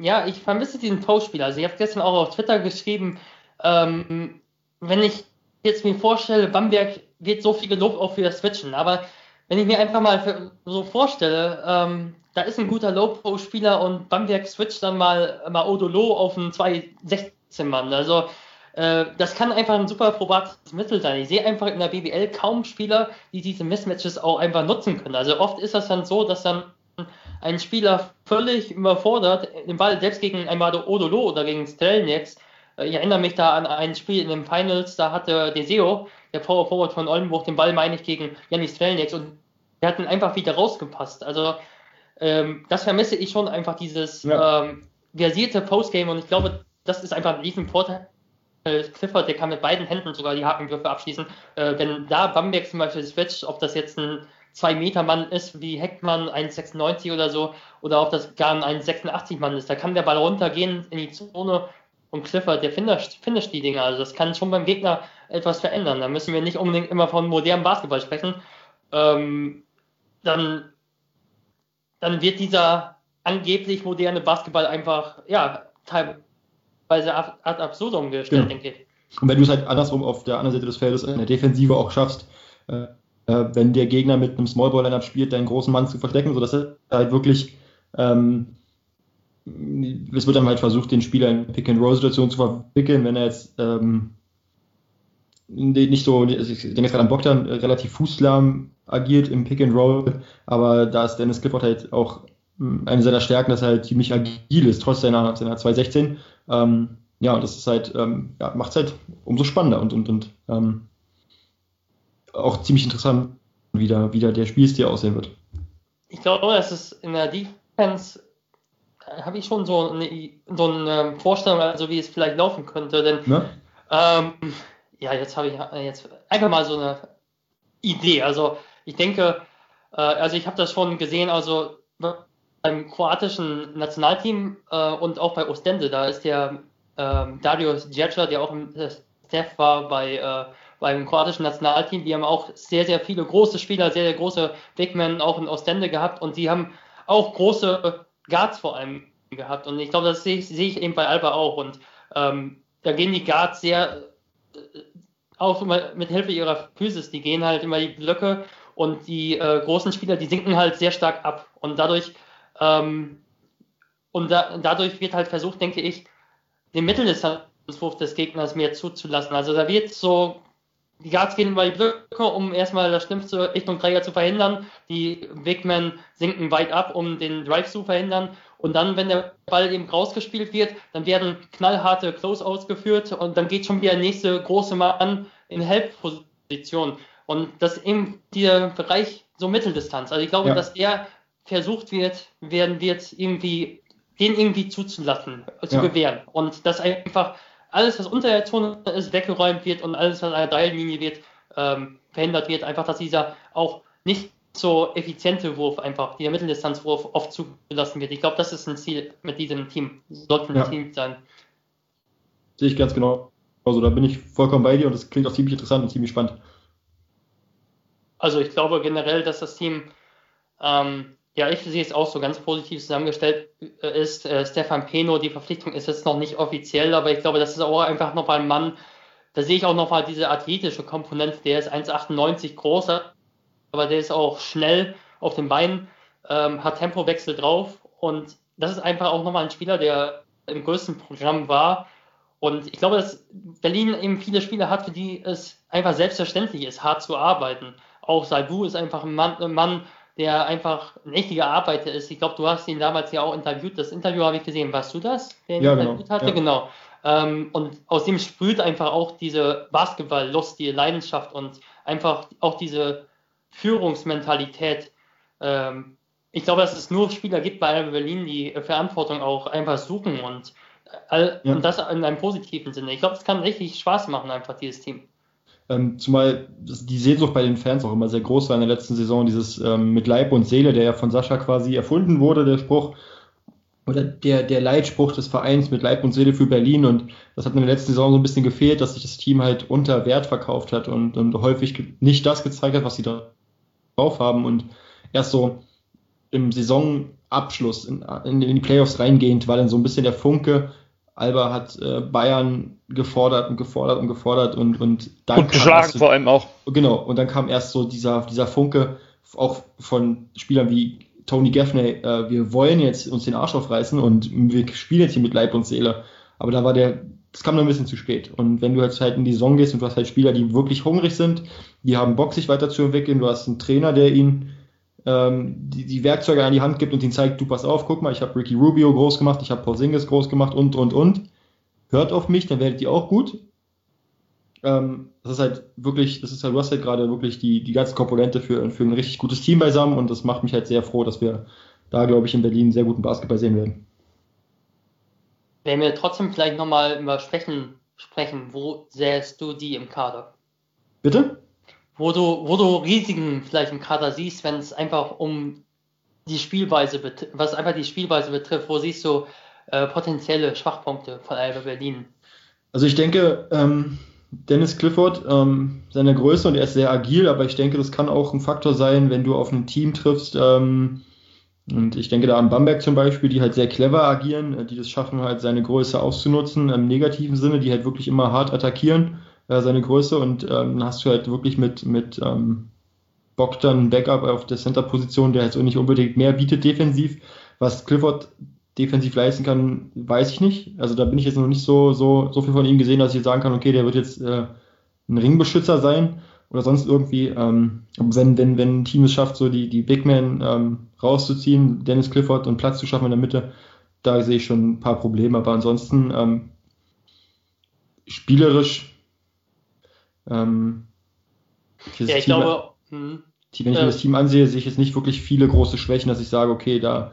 ja, ich vermisse diesen Postspieler. Also ich habe gestern auch auf Twitter geschrieben, ähm, wenn ich jetzt mir vorstelle, Bamberg wird so viel gelobt auch für das Switchen, aber wenn ich mir einfach mal so vorstelle, ähm, da ist ein guter Low-Pro-Spieler und Bamberg switcht dann mal, mal Odolo auf einen 216-Mann. Also äh, das kann einfach ein super probates Mittel sein. Ich sehe einfach in der BBL kaum Spieler, die diese Mismatches auch einfach nutzen können. Also oft ist das dann so, dass dann ein Spieler völlig überfordert den Ball selbst gegen einmal Odolo oder gegen Strelnieks. Äh, ich erinnere mich da an ein Spiel in den Finals, da hatte Deseo, der Power Forward von Oldenburg, den Ball, meine ich, gegen Janis Strelnieks und der hat ihn einfach wieder rausgepasst. Also ähm, das vermisse ich schon einfach dieses ja. ähm, versierte Postgame und ich glaube, das ist einfach ein riesen Vorteil. Clifford, der kann mit beiden Händen sogar die Hakenwürfe abschließen. Äh, wenn da Bamberg zum Beispiel switcht, ob das jetzt ein 2-Meter-Mann ist wie Heckmann, 1,96 oder so, oder ob das gar ein 1,86-Mann ist, da kann der Ball runtergehen in die Zone und Clifford, der finisht, finisht die Dinger. Also das kann schon beim Gegner etwas verändern. Da müssen wir nicht unbedingt immer von modernem Basketball sprechen. Ähm, dann, dann wird dieser angeblich moderne Basketball einfach, ja, teilweise ad absurdum gestellt, ja. denke ich. Und wenn du es halt andersrum auf der anderen Seite des Feldes in der Defensive auch schaffst, äh, äh wenn der Gegner mit einem Smallball Lineup spielt, deinen großen Mann zu verstecken, sodass er halt wirklich ähm, es wird dann halt versucht, den Spieler in Pick-and-Roll-Situationen zu verwickeln, wenn er jetzt ähm, nicht so, also ich denke jetzt gerade an Bogdan, äh, relativ fußlahm agiert im Pick and Roll, aber da ist Dennis Clifford halt auch eine seiner Stärken, dass er halt ziemlich agil ist, trotz seiner, seiner 216. Ähm, ja, und das ist halt, ähm, ja, macht es halt umso spannender und, und, und ähm, auch ziemlich interessant, wie da, wie da der Spielstil aussehen wird. Ich glaube, dass es in der Defense habe ich schon so eine, so eine Vorstellung, also wie es vielleicht laufen könnte, denn ne? ähm, ja, jetzt habe ich äh, jetzt einfach mal so eine Idee. Also ich denke, äh, also ich habe das schon gesehen, also beim kroatischen Nationalteam äh, und auch bei Ostende, da ist der äh, Darius Djeca, der auch im Staff war bei äh, beim kroatischen Nationalteam, die haben auch sehr, sehr viele große Spieler, sehr, sehr große Big Men auch in Ostende gehabt. Und die haben auch große Guards vor allem gehabt. Und ich glaube, das sehe ich, ich eben bei Alba auch. Und ähm, da gehen die Guards sehr auch immer mit Hilfe ihrer Physis, die gehen halt immer die Blöcke. Und die äh, großen Spieler, die sinken halt sehr stark ab. Und dadurch, ähm, und da, dadurch wird halt versucht, denke ich, den Mitteldistanzwurf des Gegners mehr zuzulassen. Also da wird so, die Guards gehen über die Blöcke, um erstmal das Schlimmste Richtung Dreier zu verhindern. Die Bigmen sinken weit ab, um den Drive zu verhindern. Und dann, wenn der Ball eben rausgespielt wird, dann werden knallharte Close-Outs geführt und dann geht schon wieder der nächste große Mann in Help-Position. Und das eben dieser Bereich so Mitteldistanz. Also ich glaube, ja. dass der versucht wird, werden wird irgendwie, den irgendwie zuzulassen, zu ja. gewähren. Und dass einfach alles, was unter der Zone ist, weggeräumt wird und alles, was an der Dreilinie wird, ähm, verhindert wird. Einfach, dass dieser auch nicht so effiziente Wurf einfach, dieser Mitteldistanzwurf oft zugelassen wird. Ich glaube, das ist ein Ziel mit diesem Team. Sollte ein ja. Team sein. Sehe ich ganz genau. Also da bin ich vollkommen bei dir und das klingt auch ziemlich interessant und ziemlich spannend. Also ich glaube generell, dass das Team, ähm, ja, ich sehe es auch so ganz positiv zusammengestellt äh, ist. Äh, Stefan Peno, die Verpflichtung ist jetzt noch nicht offiziell, aber ich glaube, das ist auch einfach nochmal ein Mann, da sehe ich auch nochmal diese athletische Komponente, der ist 1,98 groß, aber der ist auch schnell auf den Beinen, ähm, hat Tempowechsel drauf und das ist einfach auch nochmal ein Spieler, der im größten Programm war. Und ich glaube, dass Berlin eben viele Spieler hat, für die es einfach selbstverständlich ist, hart zu arbeiten. Auch Salbu ist einfach ein Mann, ein Mann, der einfach ein echter Arbeiter ist. Ich glaube, du hast ihn damals ja auch interviewt. Das Interview habe ich gesehen. Warst du das, der ihn ja, genau. interviewt hatte? Ja. Genau. Ähm, und aus dem sprüht einfach auch diese Basketballlust, die Leidenschaft und einfach auch diese Führungsmentalität. Ähm, ich glaube, dass es nur Spieler gibt bei Alba Berlin, die Verantwortung auch einfach suchen und, äh, ja. und das in einem positiven Sinne. Ich glaube, es kann richtig Spaß machen, einfach dieses Team. Ähm, zumal die Sehnsucht bei den Fans auch immer sehr groß war in der letzten Saison, dieses ähm, mit Leib und Seele, der ja von Sascha quasi erfunden wurde, der Spruch, oder der, der Leitspruch des Vereins mit Leib und Seele für Berlin. Und das hat in der letzten Saison so ein bisschen gefehlt, dass sich das Team halt unter Wert verkauft hat und, und häufig nicht das gezeigt hat, was sie drauf haben und erst so im Saisonabschluss in, in, in die Playoffs reingehend war dann so ein bisschen der Funke. Alba hat äh, Bayern gefordert und gefordert und gefordert und, und dann. Und geschlagen vor allem auch. Genau, und dann kam erst so dieser, dieser Funke auch von Spielern wie Tony Gaffney, äh, wir wollen jetzt uns den Arsch aufreißen und wir spielen jetzt hier mit Leib und Seele. Aber da war der, das kam noch ein bisschen zu spät. Und wenn du jetzt halt in die Saison gehst und du hast halt Spieler, die wirklich hungrig sind, die haben Bock, sich weiterzuentwickeln, du hast einen Trainer, der ihnen ähm, die, die Werkzeuge an die Hand gibt und ihnen zeigt, du pass auf, guck mal, ich habe Ricky Rubio groß gemacht, ich habe Paul Singles groß gemacht und, und, und. Hört auf mich, dann werdet ihr auch gut. Ähm, das ist halt wirklich, das ist halt, du hast halt gerade wirklich die, die ganze Komponente für, für ein richtig gutes Team beisammen und das macht mich halt sehr froh, dass wir da, glaube ich, in Berlin sehr guten Basketball sehen werden. Wenn wir trotzdem vielleicht nochmal über Schwächen sprechen, wo sähst du die im Kader? Bitte? Wo du, wo du Risiken vielleicht im Kader siehst, wenn es einfach um die Spielweise, was einfach die Spielweise betrifft, wo siehst du äh, potenzielle Schwachpunkte von Alba Berlin? Also ich denke, ähm, Dennis Clifford, ähm, seine Größe und er ist sehr agil, aber ich denke, das kann auch ein Faktor sein, wenn du auf ein Team triffst, ähm, und ich denke da an Bamberg zum Beispiel, die halt sehr clever agieren, äh, die das schaffen, halt seine Größe auszunutzen, im negativen Sinne, die halt wirklich immer hart attackieren, äh, seine Größe. Und ähm, dann hast du halt wirklich mit, mit ähm, Bogdan Backup auf der Center-Position, der halt so nicht unbedingt mehr bietet defensiv. Was Clifford defensiv leisten kann, weiß ich nicht. Also da bin ich jetzt noch nicht so, so, so viel von ihm gesehen, dass ich jetzt sagen kann, okay, der wird jetzt äh, ein Ringbeschützer sein oder sonst irgendwie. Ähm, wenn, wenn, wenn ein Team es schafft, so die, die Big Men ähm, rauszuziehen, Dennis Clifford und Platz zu schaffen in der Mitte, da sehe ich schon ein paar Probleme. Aber ansonsten ähm, spielerisch ähm, ja, ich Team, glaube, hm, wenn ich mir das Team ansehe, sehe ich jetzt nicht wirklich viele große Schwächen, dass ich sage, okay, da,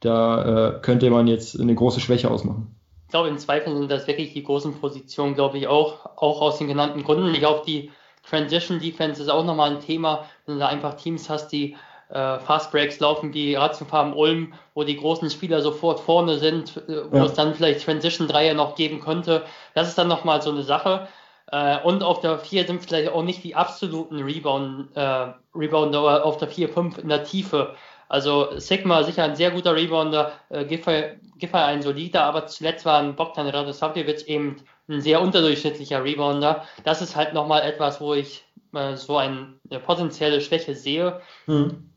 da äh, könnte man jetzt eine große Schwäche ausmachen. Ich glaube, im Zweifel sind das wirklich die großen Positionen, glaube ich, auch, auch aus den genannten Gründen. Ich glaube, die Transition Defense ist auch nochmal ein Thema, wenn du da einfach Teams hast, die äh, Fast Breaks laufen wie Ratiofarm Ulm, wo die großen Spieler sofort vorne sind, äh, wo ja. es dann vielleicht Transition Dreier noch geben könnte. Das ist dann nochmal so eine Sache. Äh, und auf der 4 sind vielleicht auch nicht die absoluten Rebound, äh, Rebounder auf der 4, 5 in der Tiefe. Also Sigma sicher ein sehr guter Rebounder, äh, Giffey, Giffey ein solider, aber zuletzt war ein Bogdan Radosavljevic eben ein sehr unterdurchschnittlicher Rebounder. Das ist halt nochmal etwas, wo ich äh, so ein, eine potenzielle Schwäche sehe. Mhm.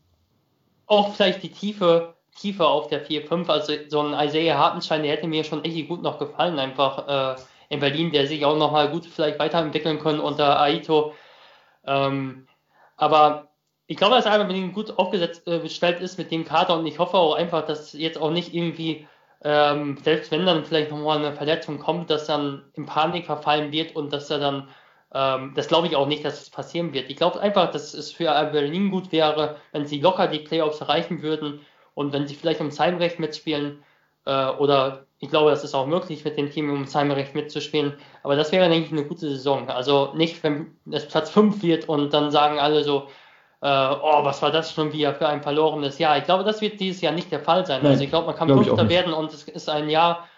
Auch vielleicht die Tiefe, Tiefe auf der 4-5, also so ein Isaiah Hartenstein, der hätte mir schon echt gut noch gefallen, einfach äh, in Berlin, der sich auch nochmal gut vielleicht weiterentwickeln können unter Aito. Ähm, aber ich glaube, dass Alba Berlin gut aufgesetzt äh, gestellt ist mit dem Kader und ich hoffe auch einfach, dass jetzt auch nicht irgendwie, ähm, selbst wenn dann vielleicht nochmal eine Verletzung kommt, dass dann in Panik verfallen wird und dass er dann Ähm, das glaube ich auch nicht, dass es passieren wird. Ich glaube einfach, dass es für Berlin gut wäre, wenn sie locker die Playoffs erreichen würden und wenn sie vielleicht ums Heimrecht mitspielen äh, oder ich glaube, das ist auch möglich, mit dem Team ums Heimrecht mitzuspielen. Aber das wäre, denke ich, eine gute Saison. Also nicht, wenn es Platz 5 wird und dann sagen alle so, äh, oh, was war das schon wieder für ein verlorenes Jahr. Ich glaube, das wird dieses Jahr nicht der Fall sein. Nein, also ich glaube, man kann Fünfter werden und es ist ein Jahr,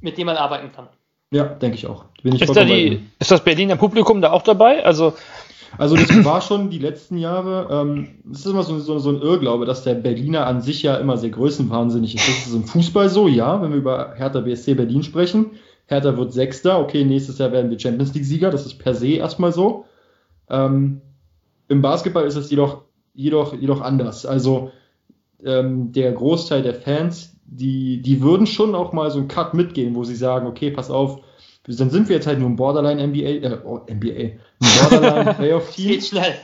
mit dem man arbeiten kann. Ja, denke ich auch. Ich ist, da die, ist das Berliner Publikum da auch dabei? Also also das war schon die letzten Jahre, ähm, das ist immer so, so, so, ein Irrglaube, dass der Berliner an sich ja immer sehr größenwahnsinnig ist. Das ist im Fußball so, ja, wenn wir über Hertha BSC Berlin sprechen. Hertha wird Sechster, okay, nächstes Jahr werden wir Champions League-Sieger, das ist per se erstmal so. Ähm, Im Basketball ist es jedoch, jedoch, jedoch anders. Also ähm, der Großteil der Fans, die, die würden schon auch mal so einen Cut mitgehen, wo sie sagen, okay, pass auf, dann sind wir jetzt halt nur ein Borderline NBA, äh, oh, NBA, ein Borderline Playoff Team. Geht schnell.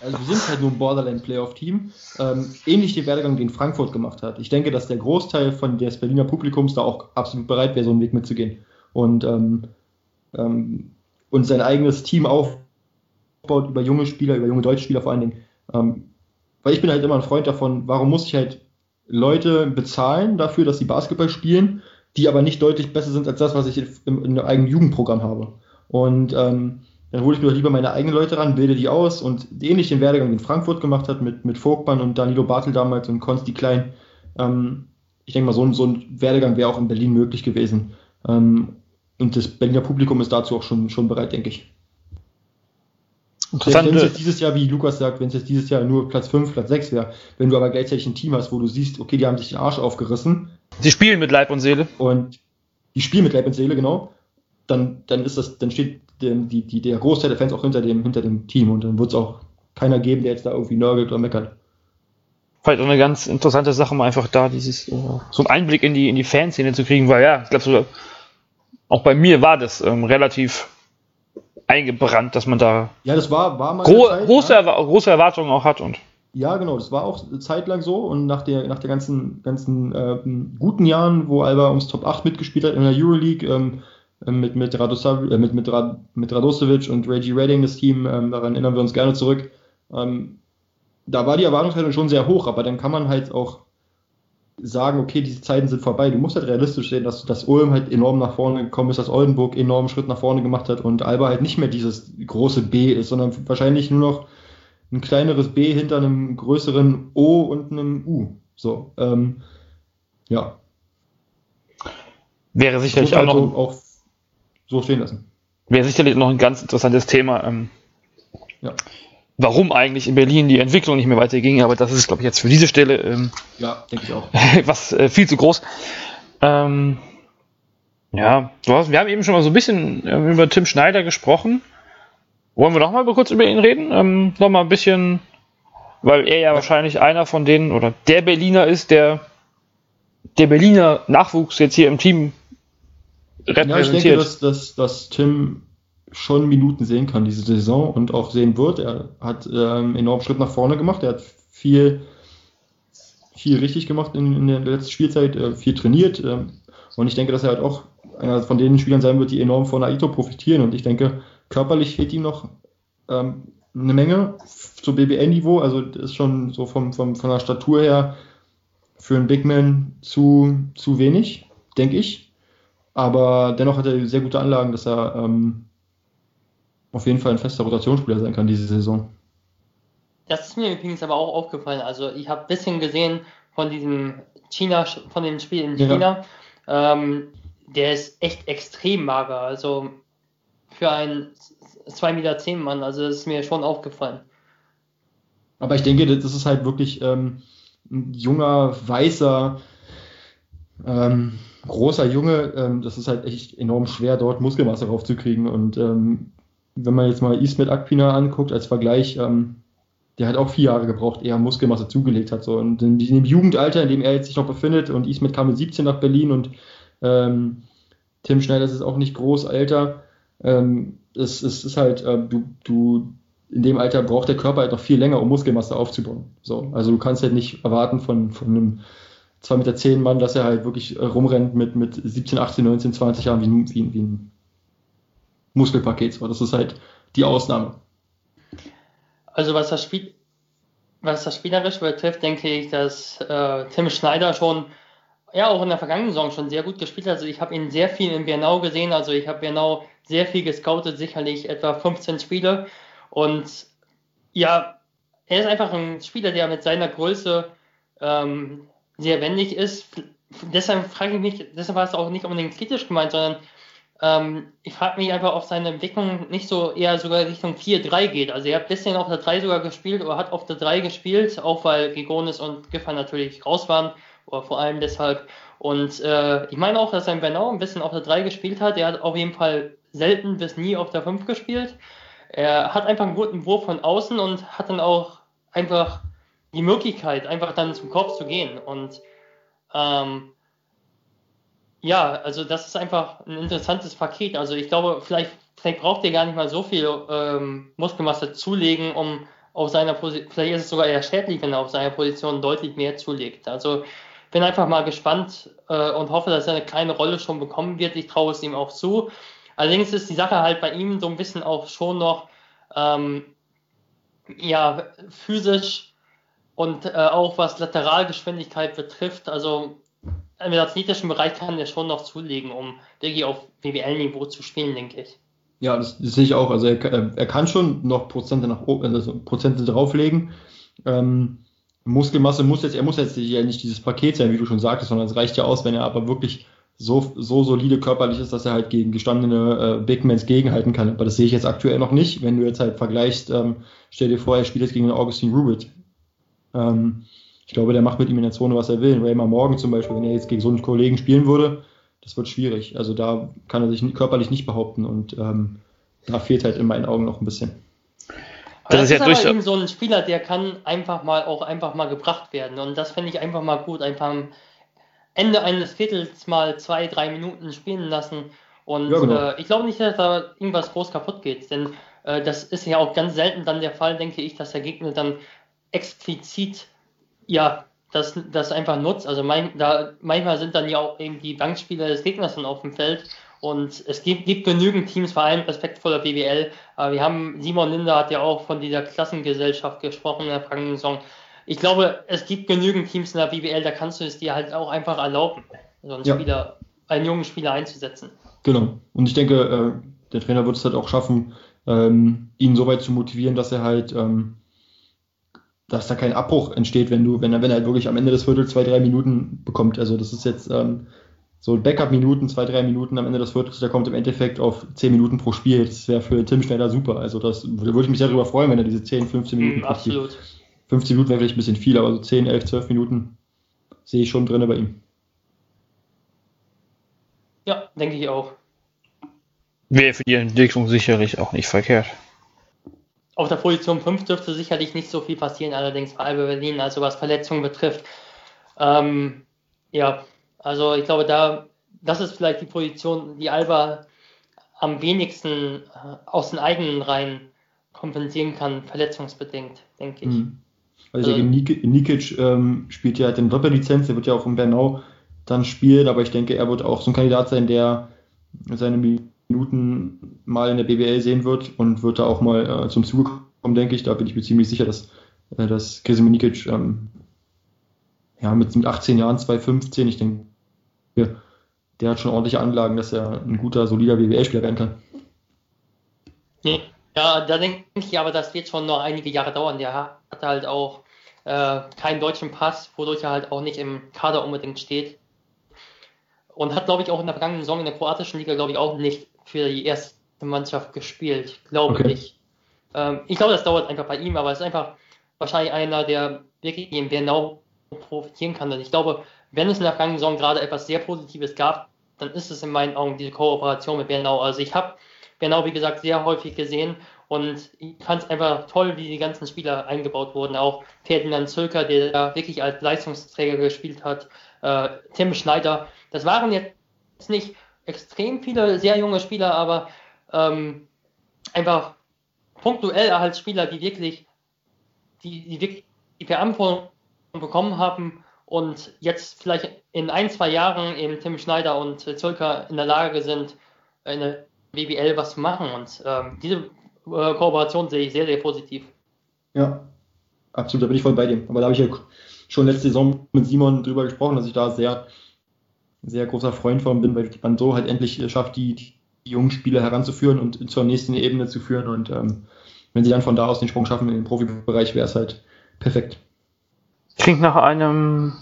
Also wir sind halt nur ein Borderline Playoff Team. Ähm, ähnlich den Werdegang, den Frankfurt gemacht hat. Ich denke, dass der Großteil von des Berliner Publikums da auch absolut bereit wäre, so einen Weg mitzugehen. Und, ähm, ähm, und sein eigenes Team aufbaut über junge Spieler, über junge deutsche Spieler vor allen Dingen. Ähm, weil ich bin halt immer ein Freund davon, warum muss ich halt Leute bezahlen dafür, dass sie Basketball spielen, die aber nicht deutlich besser sind als das, was ich im, in einem eigenen Jugendprogramm habe. Und ähm, dann hole ich mir lieber meine eigenen Leute ran, bilde die aus und ähnlich den Werdegang, den Frankfurt gemacht hat mit, mit Vogtmann und Danilo Bartel damals und Konsti Klein. Ähm, ich denke mal, so ein, so ein Werdegang wäre auch in Berlin möglich gewesen. Ähm, und das Berliner Publikum ist dazu auch schon, schon bereit, denke ich. Wenn es jetzt dieses Jahr, wie Lukas sagt, wenn es jetzt dieses Jahr nur Platz 5, Platz 6 wäre, wenn du aber gleichzeitig ein Team hast, wo du siehst, okay, die haben sich den Arsch aufgerissen. Sie spielen mit Leib und Seele. Und die spielen mit Leib und Seele, genau. Dann, dann ist das, dann steht der, die, die, der Großteil der Fans auch hinter dem, hinter dem Team und dann wird es auch keiner geben, der jetzt da irgendwie nörgelt oder meckert. Vielleicht auch eine ganz interessante Sache, mal einfach da dieses, äh, so einen Einblick in die, in die Fanszene zu kriegen, weil ja, ich glaube so, auch bei mir war das ähm, relativ eingebrannt, dass man da ja, das war, war mal gro Zeit, große, ja. große Erwartungen auch hat. Und ja, genau, das war auch zeitlang so und nach der, nach der ganzen, ganzen äh, guten Jahren, wo Alba ums Top 8 mitgespielt hat in der Euroleague, ähm, ähm mit, mit, Radosav, äh, mit, mit, Rad, mit Radosevic und Reggie Redding, das Team, ähm, daran erinnern wir uns gerne zurück. Ähm, da war die Erwartungshaltung schon sehr hoch, aber dann kann man halt auch sagen, okay, diese Zeiten sind vorbei. Du musst halt realistisch sehen, dass, dass Ulm halt enorm nach vorne gekommen ist, dass Oldenburg enorm Schritt nach vorne gemacht hat und Alba halt nicht mehr dieses große B ist, sondern wahrscheinlich nur noch ein kleineres B hinter einem größeren O und einem U. So, ähm, ja. Wäre sicherlich auch noch so, auch so stehen lassen. Wäre sicherlich noch ein ganz interessantes Thema. Ähm, ja warum eigentlich in Berlin die Entwicklung nicht mehr weiterging, aber das ist, glaube ich, jetzt für diese Stelle ähm, ja, denke ich auch. was äh, viel zu groß. Ähm, ja, du hast, wir haben eben schon mal so ein bisschen ähm, über Tim Schneider gesprochen. Wollen wir noch mal kurz über ihn reden? Ähm, noch mal ein bisschen, weil er ja wahrscheinlich einer von denen oder der Berliner ist, der der Berliner Nachwuchs jetzt hier im Team repräsentiert. Ja, ich denke, dass, dass, dass Tim schon Minuten sehen kann diese Saison und auch sehen wird. Er hat ähm, enorm Schritt nach vorne gemacht. Er hat viel, viel richtig gemacht in, in der letzten Spielzeit, äh, viel trainiert. Äh, und ich denke, dass er halt auch einer von den Spielern sein wird, die enorm von Aito profitieren. Und ich denke, körperlich fehlt ihm noch ähm, eine Menge zu BBL-Niveau. Also ist schon so vom, vom, von der Statur her für einen Big Man zu, zu wenig, denke ich. Aber dennoch hat er sehr gute Anlagen, dass er ähm, auf jeden Fall ein fester Rotationsspieler sein kann diese Saison. Das ist mir übrigens aber auch aufgefallen. Also ich habe ein bisschen gesehen von diesem China, von dem Spiel in China. Ja. Ähm, der ist echt extrem mager. Also für einen 2,10 Meter Mann, also das ist mir schon aufgefallen. Aber ich denke, das ist halt wirklich ähm, ein junger, weißer, ähm, großer Junge. Ähm, das ist halt echt enorm schwer, dort Muskelmasse raufzukriegen. Und ähm, wenn man jetzt mal Ismet Akpina anguckt als Vergleich, ähm, der hat auch vier Jahre gebraucht, eher Muskelmasse zugelegt hat. So. Und in dem Jugendalter, in dem er jetzt sich noch befindet, und Ismet kam mit 17 nach Berlin und ähm, Tim Schneider ist auch nicht groß älter. Ähm, es, es ist halt, äh, du, du, in dem Alter braucht der Körper halt noch viel länger, um Muskelmasse aufzubauen. So. Also du kannst halt nicht erwarten von, von einem 2,10 Meter Mann, dass er halt wirklich äh, rumrennt mit, mit 17, 18, 19, 20 Jahren wie, wie, wie ein Muskelpakets war. Das ist halt die Ausnahme. Also was das Spiel, was das spielerisch betrifft, denke ich, dass äh, Tim Schneider schon ja auch in der vergangenen Saison schon sehr gut gespielt hat. Also ich habe ihn sehr viel in Bernau gesehen. Also ich habe Bernau sehr viel gescoutet, sicherlich etwa 15 Spiele. Und ja, er ist einfach ein Spieler, der mit seiner Größe ähm, sehr wendig ist. Deshalb frage ich mich, deshalb war es auch nicht unbedingt kritisch gemeint, sondern ähm, ich frage mich einfach, ob seine Entwicklung nicht so eher sogar Richtung 4-3 geht. Also er hat bisher auf der 3 sogar gespielt oder hat auf der 3 gespielt, auch weil Gigonis und Giffey natürlich raus waren, oder vor allem deshalb. Und äh, ich meine auch, dass er in Bernau ein bisschen auf der 3 gespielt hat. Er hat auf jeden Fall selten bis nie auf der 5 gespielt. Er hat einfach einen guten Wurf von außen und hat dann auch einfach die Möglichkeit, einfach dann zum Kopf zu gehen. Und ähm, ja, also das ist einfach ein interessantes Paket. Also ich glaube, vielleicht, vielleicht braucht ihr gar nicht mal so viel ähm, Muskelmasse zulegen, um auf seiner Position, vielleicht ist es sogar eher schädlich, wenn er auf seiner Position deutlich mehr zulegt. Also bin einfach mal gespannt äh, und hoffe, dass er eine kleine Rolle schon bekommen wird. Ich traue es ihm auch zu. Allerdings ist die Sache halt bei ihm so ein bisschen auch schon noch ähm, ja physisch und äh, auch was Lateralgeschwindigkeit betrifft. Also im athletischen Bereich kann er schon noch zulegen, um wirklich auf BWL-Niveau zu spielen, denke ich. Ja, das, das, sehe ich auch. Also er, er kann schon noch Prozente nach also Prozente drauflegen. Ähm, Muskelmasse muss jetzt, er muss jetzt ja nicht dieses Paket sein, wie du schon sagtest, sondern es reicht ja aus, wenn er aber wirklich so, so solide körperlich ist, dass er halt gegen gestandene äh, Bigmans gegenhalten kann. Aber das sehe ich jetzt aktuell noch nicht. Wenn du jetzt halt vergleichst, ähm, stell dir vor, er spielt jetzt gegen Augustin Rubit. Ähm, ich glaube, der macht mit ihm in der Zone, was er will. Raymar Morgan zum Beispiel, wenn er jetzt gegen so einen Kollegen spielen würde, das wird schwierig. Also da kann er sich körperlich nicht behaupten und ähm, da fehlt halt in meinen Augen noch ein bisschen. Das, das ist, ja aber eben so ein Spieler, der kann einfach mal auch einfach mal gebracht werden. Und das finde ich einfach mal gut. Einfach am Ende eines Viertels mal zwei, drei Minuten spielen lassen. Und ja, genau. äh, ich glaube nicht, dass da irgendwas groß kaputt geht. Denn äh, das ist ja auch ganz selten dann der Fall, denke ich, dass der Gegner dann explizit ja das, das einfach nutzt. Also mein, da, manchmal sind dann ja auch eben die Bankspieler des Gegners dann auf dem Feld und es gibt, gibt genügend Teams, vor allem respektvoller BWL. Äh, wir haben, Simon Linder hat ja auch von dieser Klassengesellschaft gesprochen in der vergangenen Saison. Ich glaube, es gibt genügend Teams in der BWL, da kannst du es dir halt auch einfach erlauben, so einen ja. Spieler, einen jungen Spieler einzusetzen. Genau. Und ich denke, äh, der Trainer wird es halt auch schaffen, ähm, ihn so weit zu motivieren, dass er halt, ähm, dass da kein Abbruch entsteht, wenn du, wenn er, wenn er halt wirklich am Ende des Viertels zwei, drei Minuten bekommt. Also das ist jetzt, ähm, so Backup-Minuten, zwei, drei Minuten am Ende des Viertels, der kommt im Endeffekt auf zehn Minuten pro Spiel. Das wäre für Tim Schneider super. Also das, da würde ich mich sehr darüber freuen, wenn er diese 10, 15 Minuten mm, Absolut. 15 Minuten wäre vielleicht ein bisschen viel, aber so 10, 11, 12 Minuten sehe ich schon drin bei ihm. Ja, denke ich auch. Wäre für die Entwicklung sicherlich auch nicht verkehrt. Auf der Position 5 dürfte sicherlich nicht so viel passieren, allerdings bei Alba Berlin, also was Verletzungen betrifft. Ähm, ja, also ich glaube, da, das ist vielleicht die Position, die Alba am wenigsten äh, aus den eigenen Reihen kompensieren kann, verletzungsbedingt, denke ich. Mhm. Also, also Nik Nikic ähm, spielt ja halt in Doppellizenz, der wird ja auch in Bernau dann spielen, aber ich denke, er wird auch so ein Kandidat sein, der seine Minuten mal in der BBL sehen wird und wird da auch mal äh, zum Zuge kommen, denke ich. Da bin ich mir ziemlich sicher, dass, äh, dass Nikic ähm, ja, mit, mit 18 Jahren, 2,15, ich denke, der hat schon ordentliche Anlagen, dass er ein guter, solider BWL-Spieler werden kann. Ja, da denke ich aber, das wird schon noch einige Jahre dauern. Der hat halt auch äh, keinen deutschen Pass, wodurch er halt auch nicht im Kader unbedingt steht. Und hat, glaube ich, auch in der vergangenen Saison in der kroatischen Liga, glaube ich, auch nicht für die erste Mannschaft gespielt. Glaube okay. ich. Ähm, ich glaube, das dauert einfach bei ihm, aber es ist einfach wahrscheinlich einer, der wirklich im Bernau profitieren kann. Und ich glaube, wenn es in der vergangenen Saison gerade etwas sehr Positives gab, dann ist es in meinen Augen diese Kooperation mit Bernau. Also ich habe Bernau, wie gesagt, sehr häufig gesehen und ich fand es einfach toll, wie die ganzen Spieler eingebaut wurden. Auch Ferdinand Zölker, der da wirklich als Leistungsträger gespielt hat, äh, Tim Schneider. Das waren jetzt nicht extrem viele sehr junge Spieler, aber ähm, einfach punktuell als Spieler, die wirklich die, die wirklich die Verantwortung bekommen haben und jetzt vielleicht in ein, zwei Jahren eben Tim Schneider und Zölker in der Lage sind, in der BBL was zu machen. Und ähm, diese äh, Kooperation sehe ich sehr, sehr positiv. Ja, absolut, da bin ich voll bei dir. Aber da habe ich ja schon letzte Saison mit Simon drüber gesprochen, dass ich da sehr, sehr großer Freund von bin, weil man so halt endlich schafft, die, die jungen Spieler heranzuführen und zur nächsten Ebene zu führen. Und ähm, wenn sie dann von da aus den Sprung schaffen in den Profibereich, wäre es halt perfekt. Klingt nach einem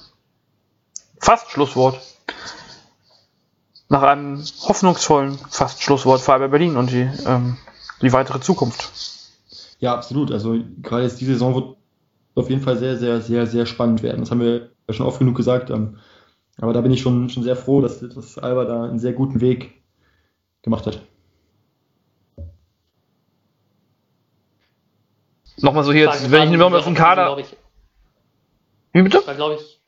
fast Schlusswort. Nach einem hoffnungsvollen fast Schlusswort für Alba Berlin und die, ähm, die weitere Zukunft. Ja, absolut. Also gerade jetzt diese Saison wird auf jeden Fall sehr, sehr, sehr, sehr spannend werden. Das haben wir ja schon oft genug gesagt. Ähm, aber da bin ich schon, schon sehr froh, dass, dass Alba da einen sehr guten Weg gemacht hat. Nochmal so hier, jetzt, wenn ich nur auf dem Kader. Ich, Wie bitte? War, glaube ich,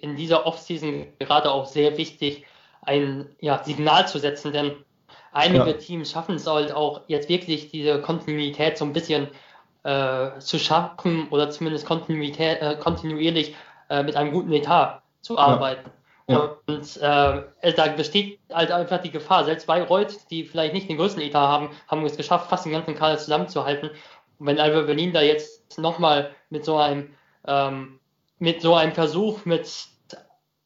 in dieser Offseason gerade auch sehr wichtig, ein ja, Signal zu setzen, denn einige ja. Teams schaffen es halt auch jetzt wirklich diese Kontinuität so ein bisschen äh, zu schaffen oder zumindest Kontinuität, äh, kontinuierlich äh, mit einem guten Etat zu arbeiten. Ja. Und äh, da besteht halt einfach die Gefahr, selbst bei Reut, die vielleicht nicht den größten Etat haben, haben es geschafft, fast den ganzen Kader zusammenzuhalten. Und wenn Alba Berlin da jetzt nochmal mit so einem ähm, mit so einem Versuch mit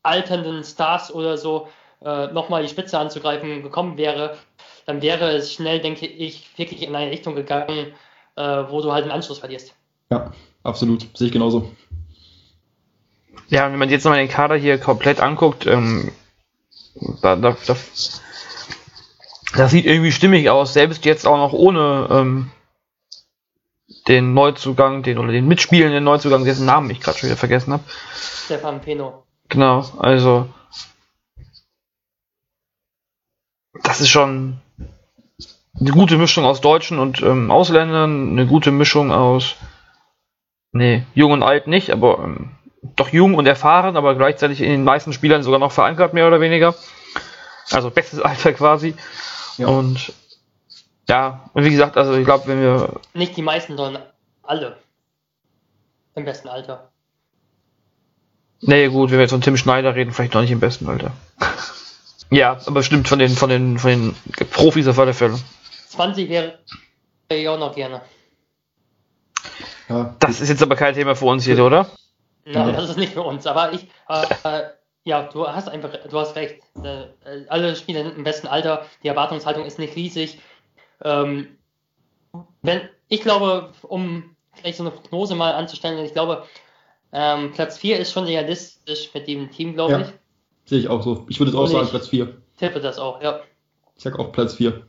alternden Stars oder so äh, nochmal die Spitze anzugreifen gekommen wäre, dann wäre es schnell, denke ich, wirklich in eine Richtung gegangen, äh, wo du halt den Anschluss verlierst. Ja, absolut. Sehe ich genauso. Ja, wenn man jetzt nochmal den Kader hier komplett anguckt, ähm, da, da, da, das sieht irgendwie stimmig aus, selbst jetzt auch noch ohne ähm, den Neuzugang, den oder den mitspielenden Neuzugang, dessen Namen ich gerade schon wieder vergessen habe. Stefan Peno. Genau, also das ist schon eine gute Mischung aus Deutschen und ähm, Ausländern, eine gute Mischung aus, nee, jung und alt nicht, aber ähm, doch jung und erfahren, aber gleichzeitig in den meisten Spielern sogar noch verankert, mehr oder weniger. Also bestes Alter quasi. Ja. Und ja, und wie gesagt, also ich glaube, wenn wir. Nicht die meisten, sondern alle. Im besten Alter. Nee, gut, wenn wir jetzt von Tim Schneider reden, vielleicht noch nicht im besten Alter. ja, aber stimmt von den, von den, von den Profis auf alle Fälle. 20 wäre ich auch noch gerne. Ja. Das ist jetzt aber kein Thema für uns hier, oder? Nein, das ist nicht für uns, aber ich, äh, ja, du hast einfach, du hast recht. Äh, alle Spieler im besten Alter, die Erwartungshaltung ist nicht riesig. Ähm, wenn, ich glaube, um vielleicht so eine Prognose mal anzustellen, ich glaube, ähm, Platz 4 ist schon realistisch mit dem Team, glaube ja, ich. Sehe ich auch so. Ich würde es auch Und sagen, Platz 4. Tippe das auch, ja. Ich sag auch Platz 4.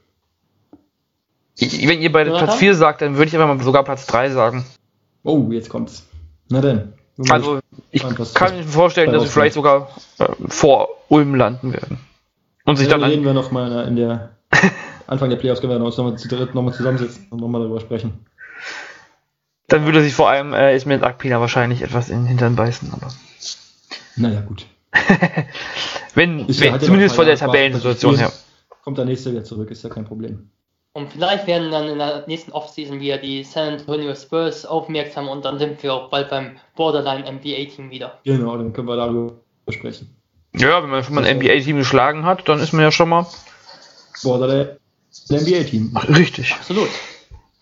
wenn ihr bei Platz 4 sagt, dann würde ich einfach mal sogar Platz 3 sagen. Oh, jetzt kommt's. Na denn. Also, ich kann mir vorstellen, dass sie vielleicht sogar äh, vor Ulm landen werden. Und sich ja, dann. reden wir nochmal in der Anfang der Playoffs können wir uns nochmal zu dritt nochmal zusammensetzen und nochmal darüber sprechen. Dann würde sich vor allem äh, Ismail Akpina wahrscheinlich etwas in den Hintern beißen, aber. Naja, gut. wenn, wenn zumindest vor der Tabellensituation her. Kommt der nächste wieder zurück, ist ja kein Problem. Und vielleicht werden dann in der nächsten Offseason wieder die San Antonio Spurs aufmerksam und dann sind wir auch bald beim Borderline NBA-Team wieder. Genau, dann können wir darüber sprechen. Ja, wenn man schon mal ein NBA-Team geschlagen hat, dann ist man ja schon mal Borderline NBA-Team. Richtig. Absolut.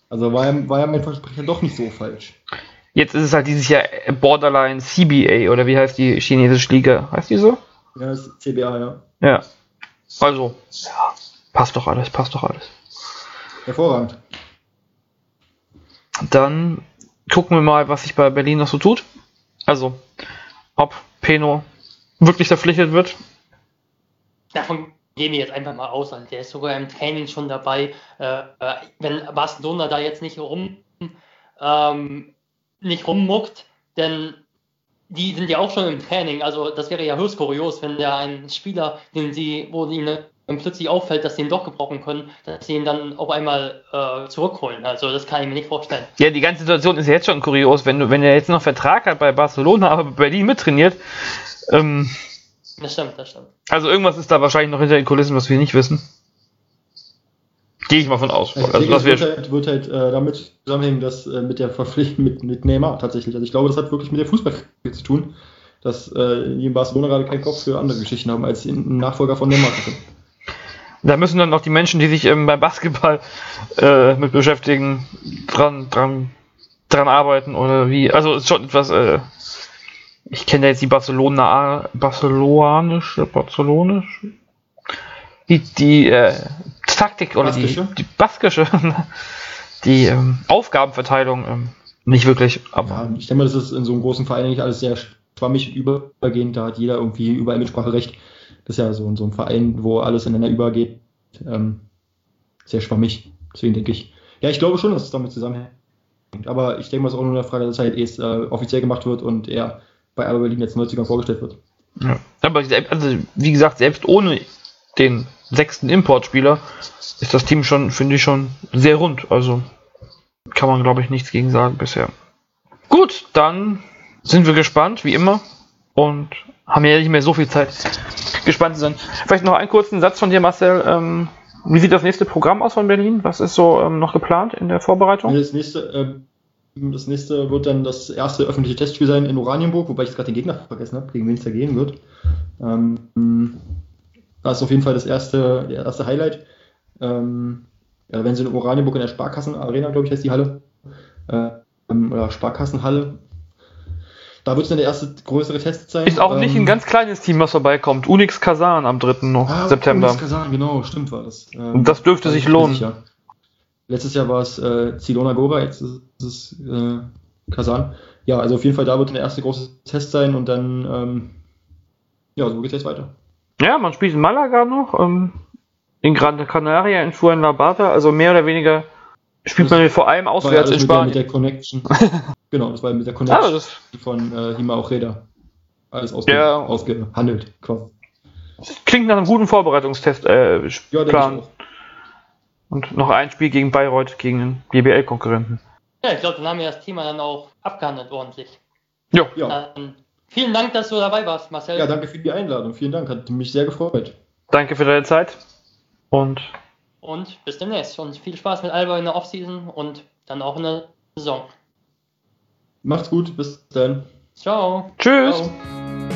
Also war ja, war ja mein Versprechen doch nicht so falsch. Jetzt ist es halt dieses Jahr Borderline CBA oder wie heißt die chinesische Liga? Heißt die so? Ja, das ist CBA, ja. Ja. Also, ja, passt doch alles, passt doch alles. Hervorragend. Dann gucken wir mal, was sich bei Berlin noch so tut. Also, ob Peno wirklich verpflichtet wird. Davon gehen wir jetzt einfach mal aus. Also der ist sogar im Training schon dabei. Äh, äh, wenn Barcelona da jetzt nicht rum ähm, nicht rummuckt, denn die sind ja auch schon im Training. Also das wäre ja höchst kurios, wenn der ein Spieler, den sie, wo ihnen plötzlich auffällt, dass sie ihn doch gebrauchen können, dass sie ihn dann auf einmal äh, zurückholen. Also das kann ich mir nicht vorstellen. Ja, die ganze Situation ist jetzt schon kurios, wenn du, wenn er jetzt noch Vertrag hat bei Barcelona, aber bei Berlin mittrainiert. Ähm, das stimmt, das stimmt. Also irgendwas ist da wahrscheinlich noch hinter den Kulissen, was wir nicht wissen. Gehe ich mal von aus. Also, also das wird halt, wird halt äh, damit zusammenhängen, dass äh, mit der Verpflichtung mit, mit Neymar tatsächlich. Also ich glaube, das hat wirklich mit der Fußball zu tun, dass äh, die in Barcelona gerade keinen Kopf für andere Geschichten haben, als einen Nachfolger von Neymar zu finden. Da müssen dann noch die Menschen, die sich ähm, beim Basketball äh, mit beschäftigen, dran, dran, dran arbeiten oder wie. Also ist schon etwas. Äh, ich kenne ja jetzt die Barcelona, barcelonische, barcelonische, die die äh, Taktik oder Baskische? die, die baskische, die ähm, Aufgabenverteilung ähm, nicht wirklich. Aber Ja, ich denke mal, das ist in so einem großen Verein eigentlich alles sehr schwammig übergehend. Da hat jeder irgendwie überall Mitspracherecht. Das ist ja so in so einem Verein, wo alles ineinander übergeht, ähm, sehr schwammig. Deswegen denke ich, ja, ich glaube schon, dass es damit zusammenhängt. Aber ich denke mal, es ist auch nur eine Frage der Zeit, ehe es äh, offiziell gemacht wird und er bei Alba Berlin jetzt 90ern vorgestellt wird. Ja. Aber also, wie gesagt, selbst ohne den sechsten Importspieler ist das Team schon, finde ich, schon sehr rund. Also kann man, glaube ich, nichts gegen sagen bisher. Gut, dann sind wir gespannt, wie immer. Und haben ja nicht mehr so viel Zeit, gespannt zu sein. Vielleicht noch einen kurzen Satz von dir, Marcel. Ähm, wie sieht das nächste Programm aus von Berlin? Was ist so ähm, noch geplant in der Vorbereitung? Das nächste, ähm, das nächste wird dann das erste öffentliche Testspiel sein in Oranienburg, wobei ich jetzt gerade den Gegner vergessen habe, gegen wen es da gehen wird. Ähm, das ist auf jeden Fall das erste, der erste Highlight. Ähm, ja, wenn sie in Oranienburg in der Sparkassen-Arena, glaube ich, heißt die Halle, äh, ähm, oder Sparkassenhalle, da wird es dann der erste größere Test sein. Ist auch nicht Ähm, ein ganz kleines Team, was vorbeikommt. Unix Kazan am 3. noch Ah, September. Unis Kazan, genau, stimmt war das. Ähm, Und das dürfte sich ich nicht lohnen. sicher. Letztes Jahr war es äh, Zilona Gora, jetzt ist es äh, Kazan. Ja, also auf jeden Fall da wird der erste große Test sein und dann, ähm, ja, so geht es jetzt weiter. Ja, man spielt in Malaga noch, ähm, in Gran Canaria, in Fuenlabrada, also mehr oder weniger spielt man vor allem auswärts in mit der, Spanien. mit der Connection. genau, das war mit der Ah, Connection das von äh, Hima Ochreda. Alles ausge Ja. ausgehandelt, quasi. klingt nach einem guten Vorbereitungstest äh, Ja, denke Plan. ich auch. Und noch ein Spiel gegen Bayreuth, gegen den BBL-Konkurrenten. Ja, ich glaube, dann haben wir das Thema dann auch abgehandelt ordentlich. Jo, Ja. Dann vielen Dank, dass du dabei warst, Marcel. ja, danke für die Einladung. Vielen Dank, hat mich sehr gefreut. danke für deine Zeit. Und Und bis demnächst. Und viel Spaß mit Alba in der Offseason und dann auch in der Saison. Macht's gut, bis dann. Ciao. tschüss. Ciao.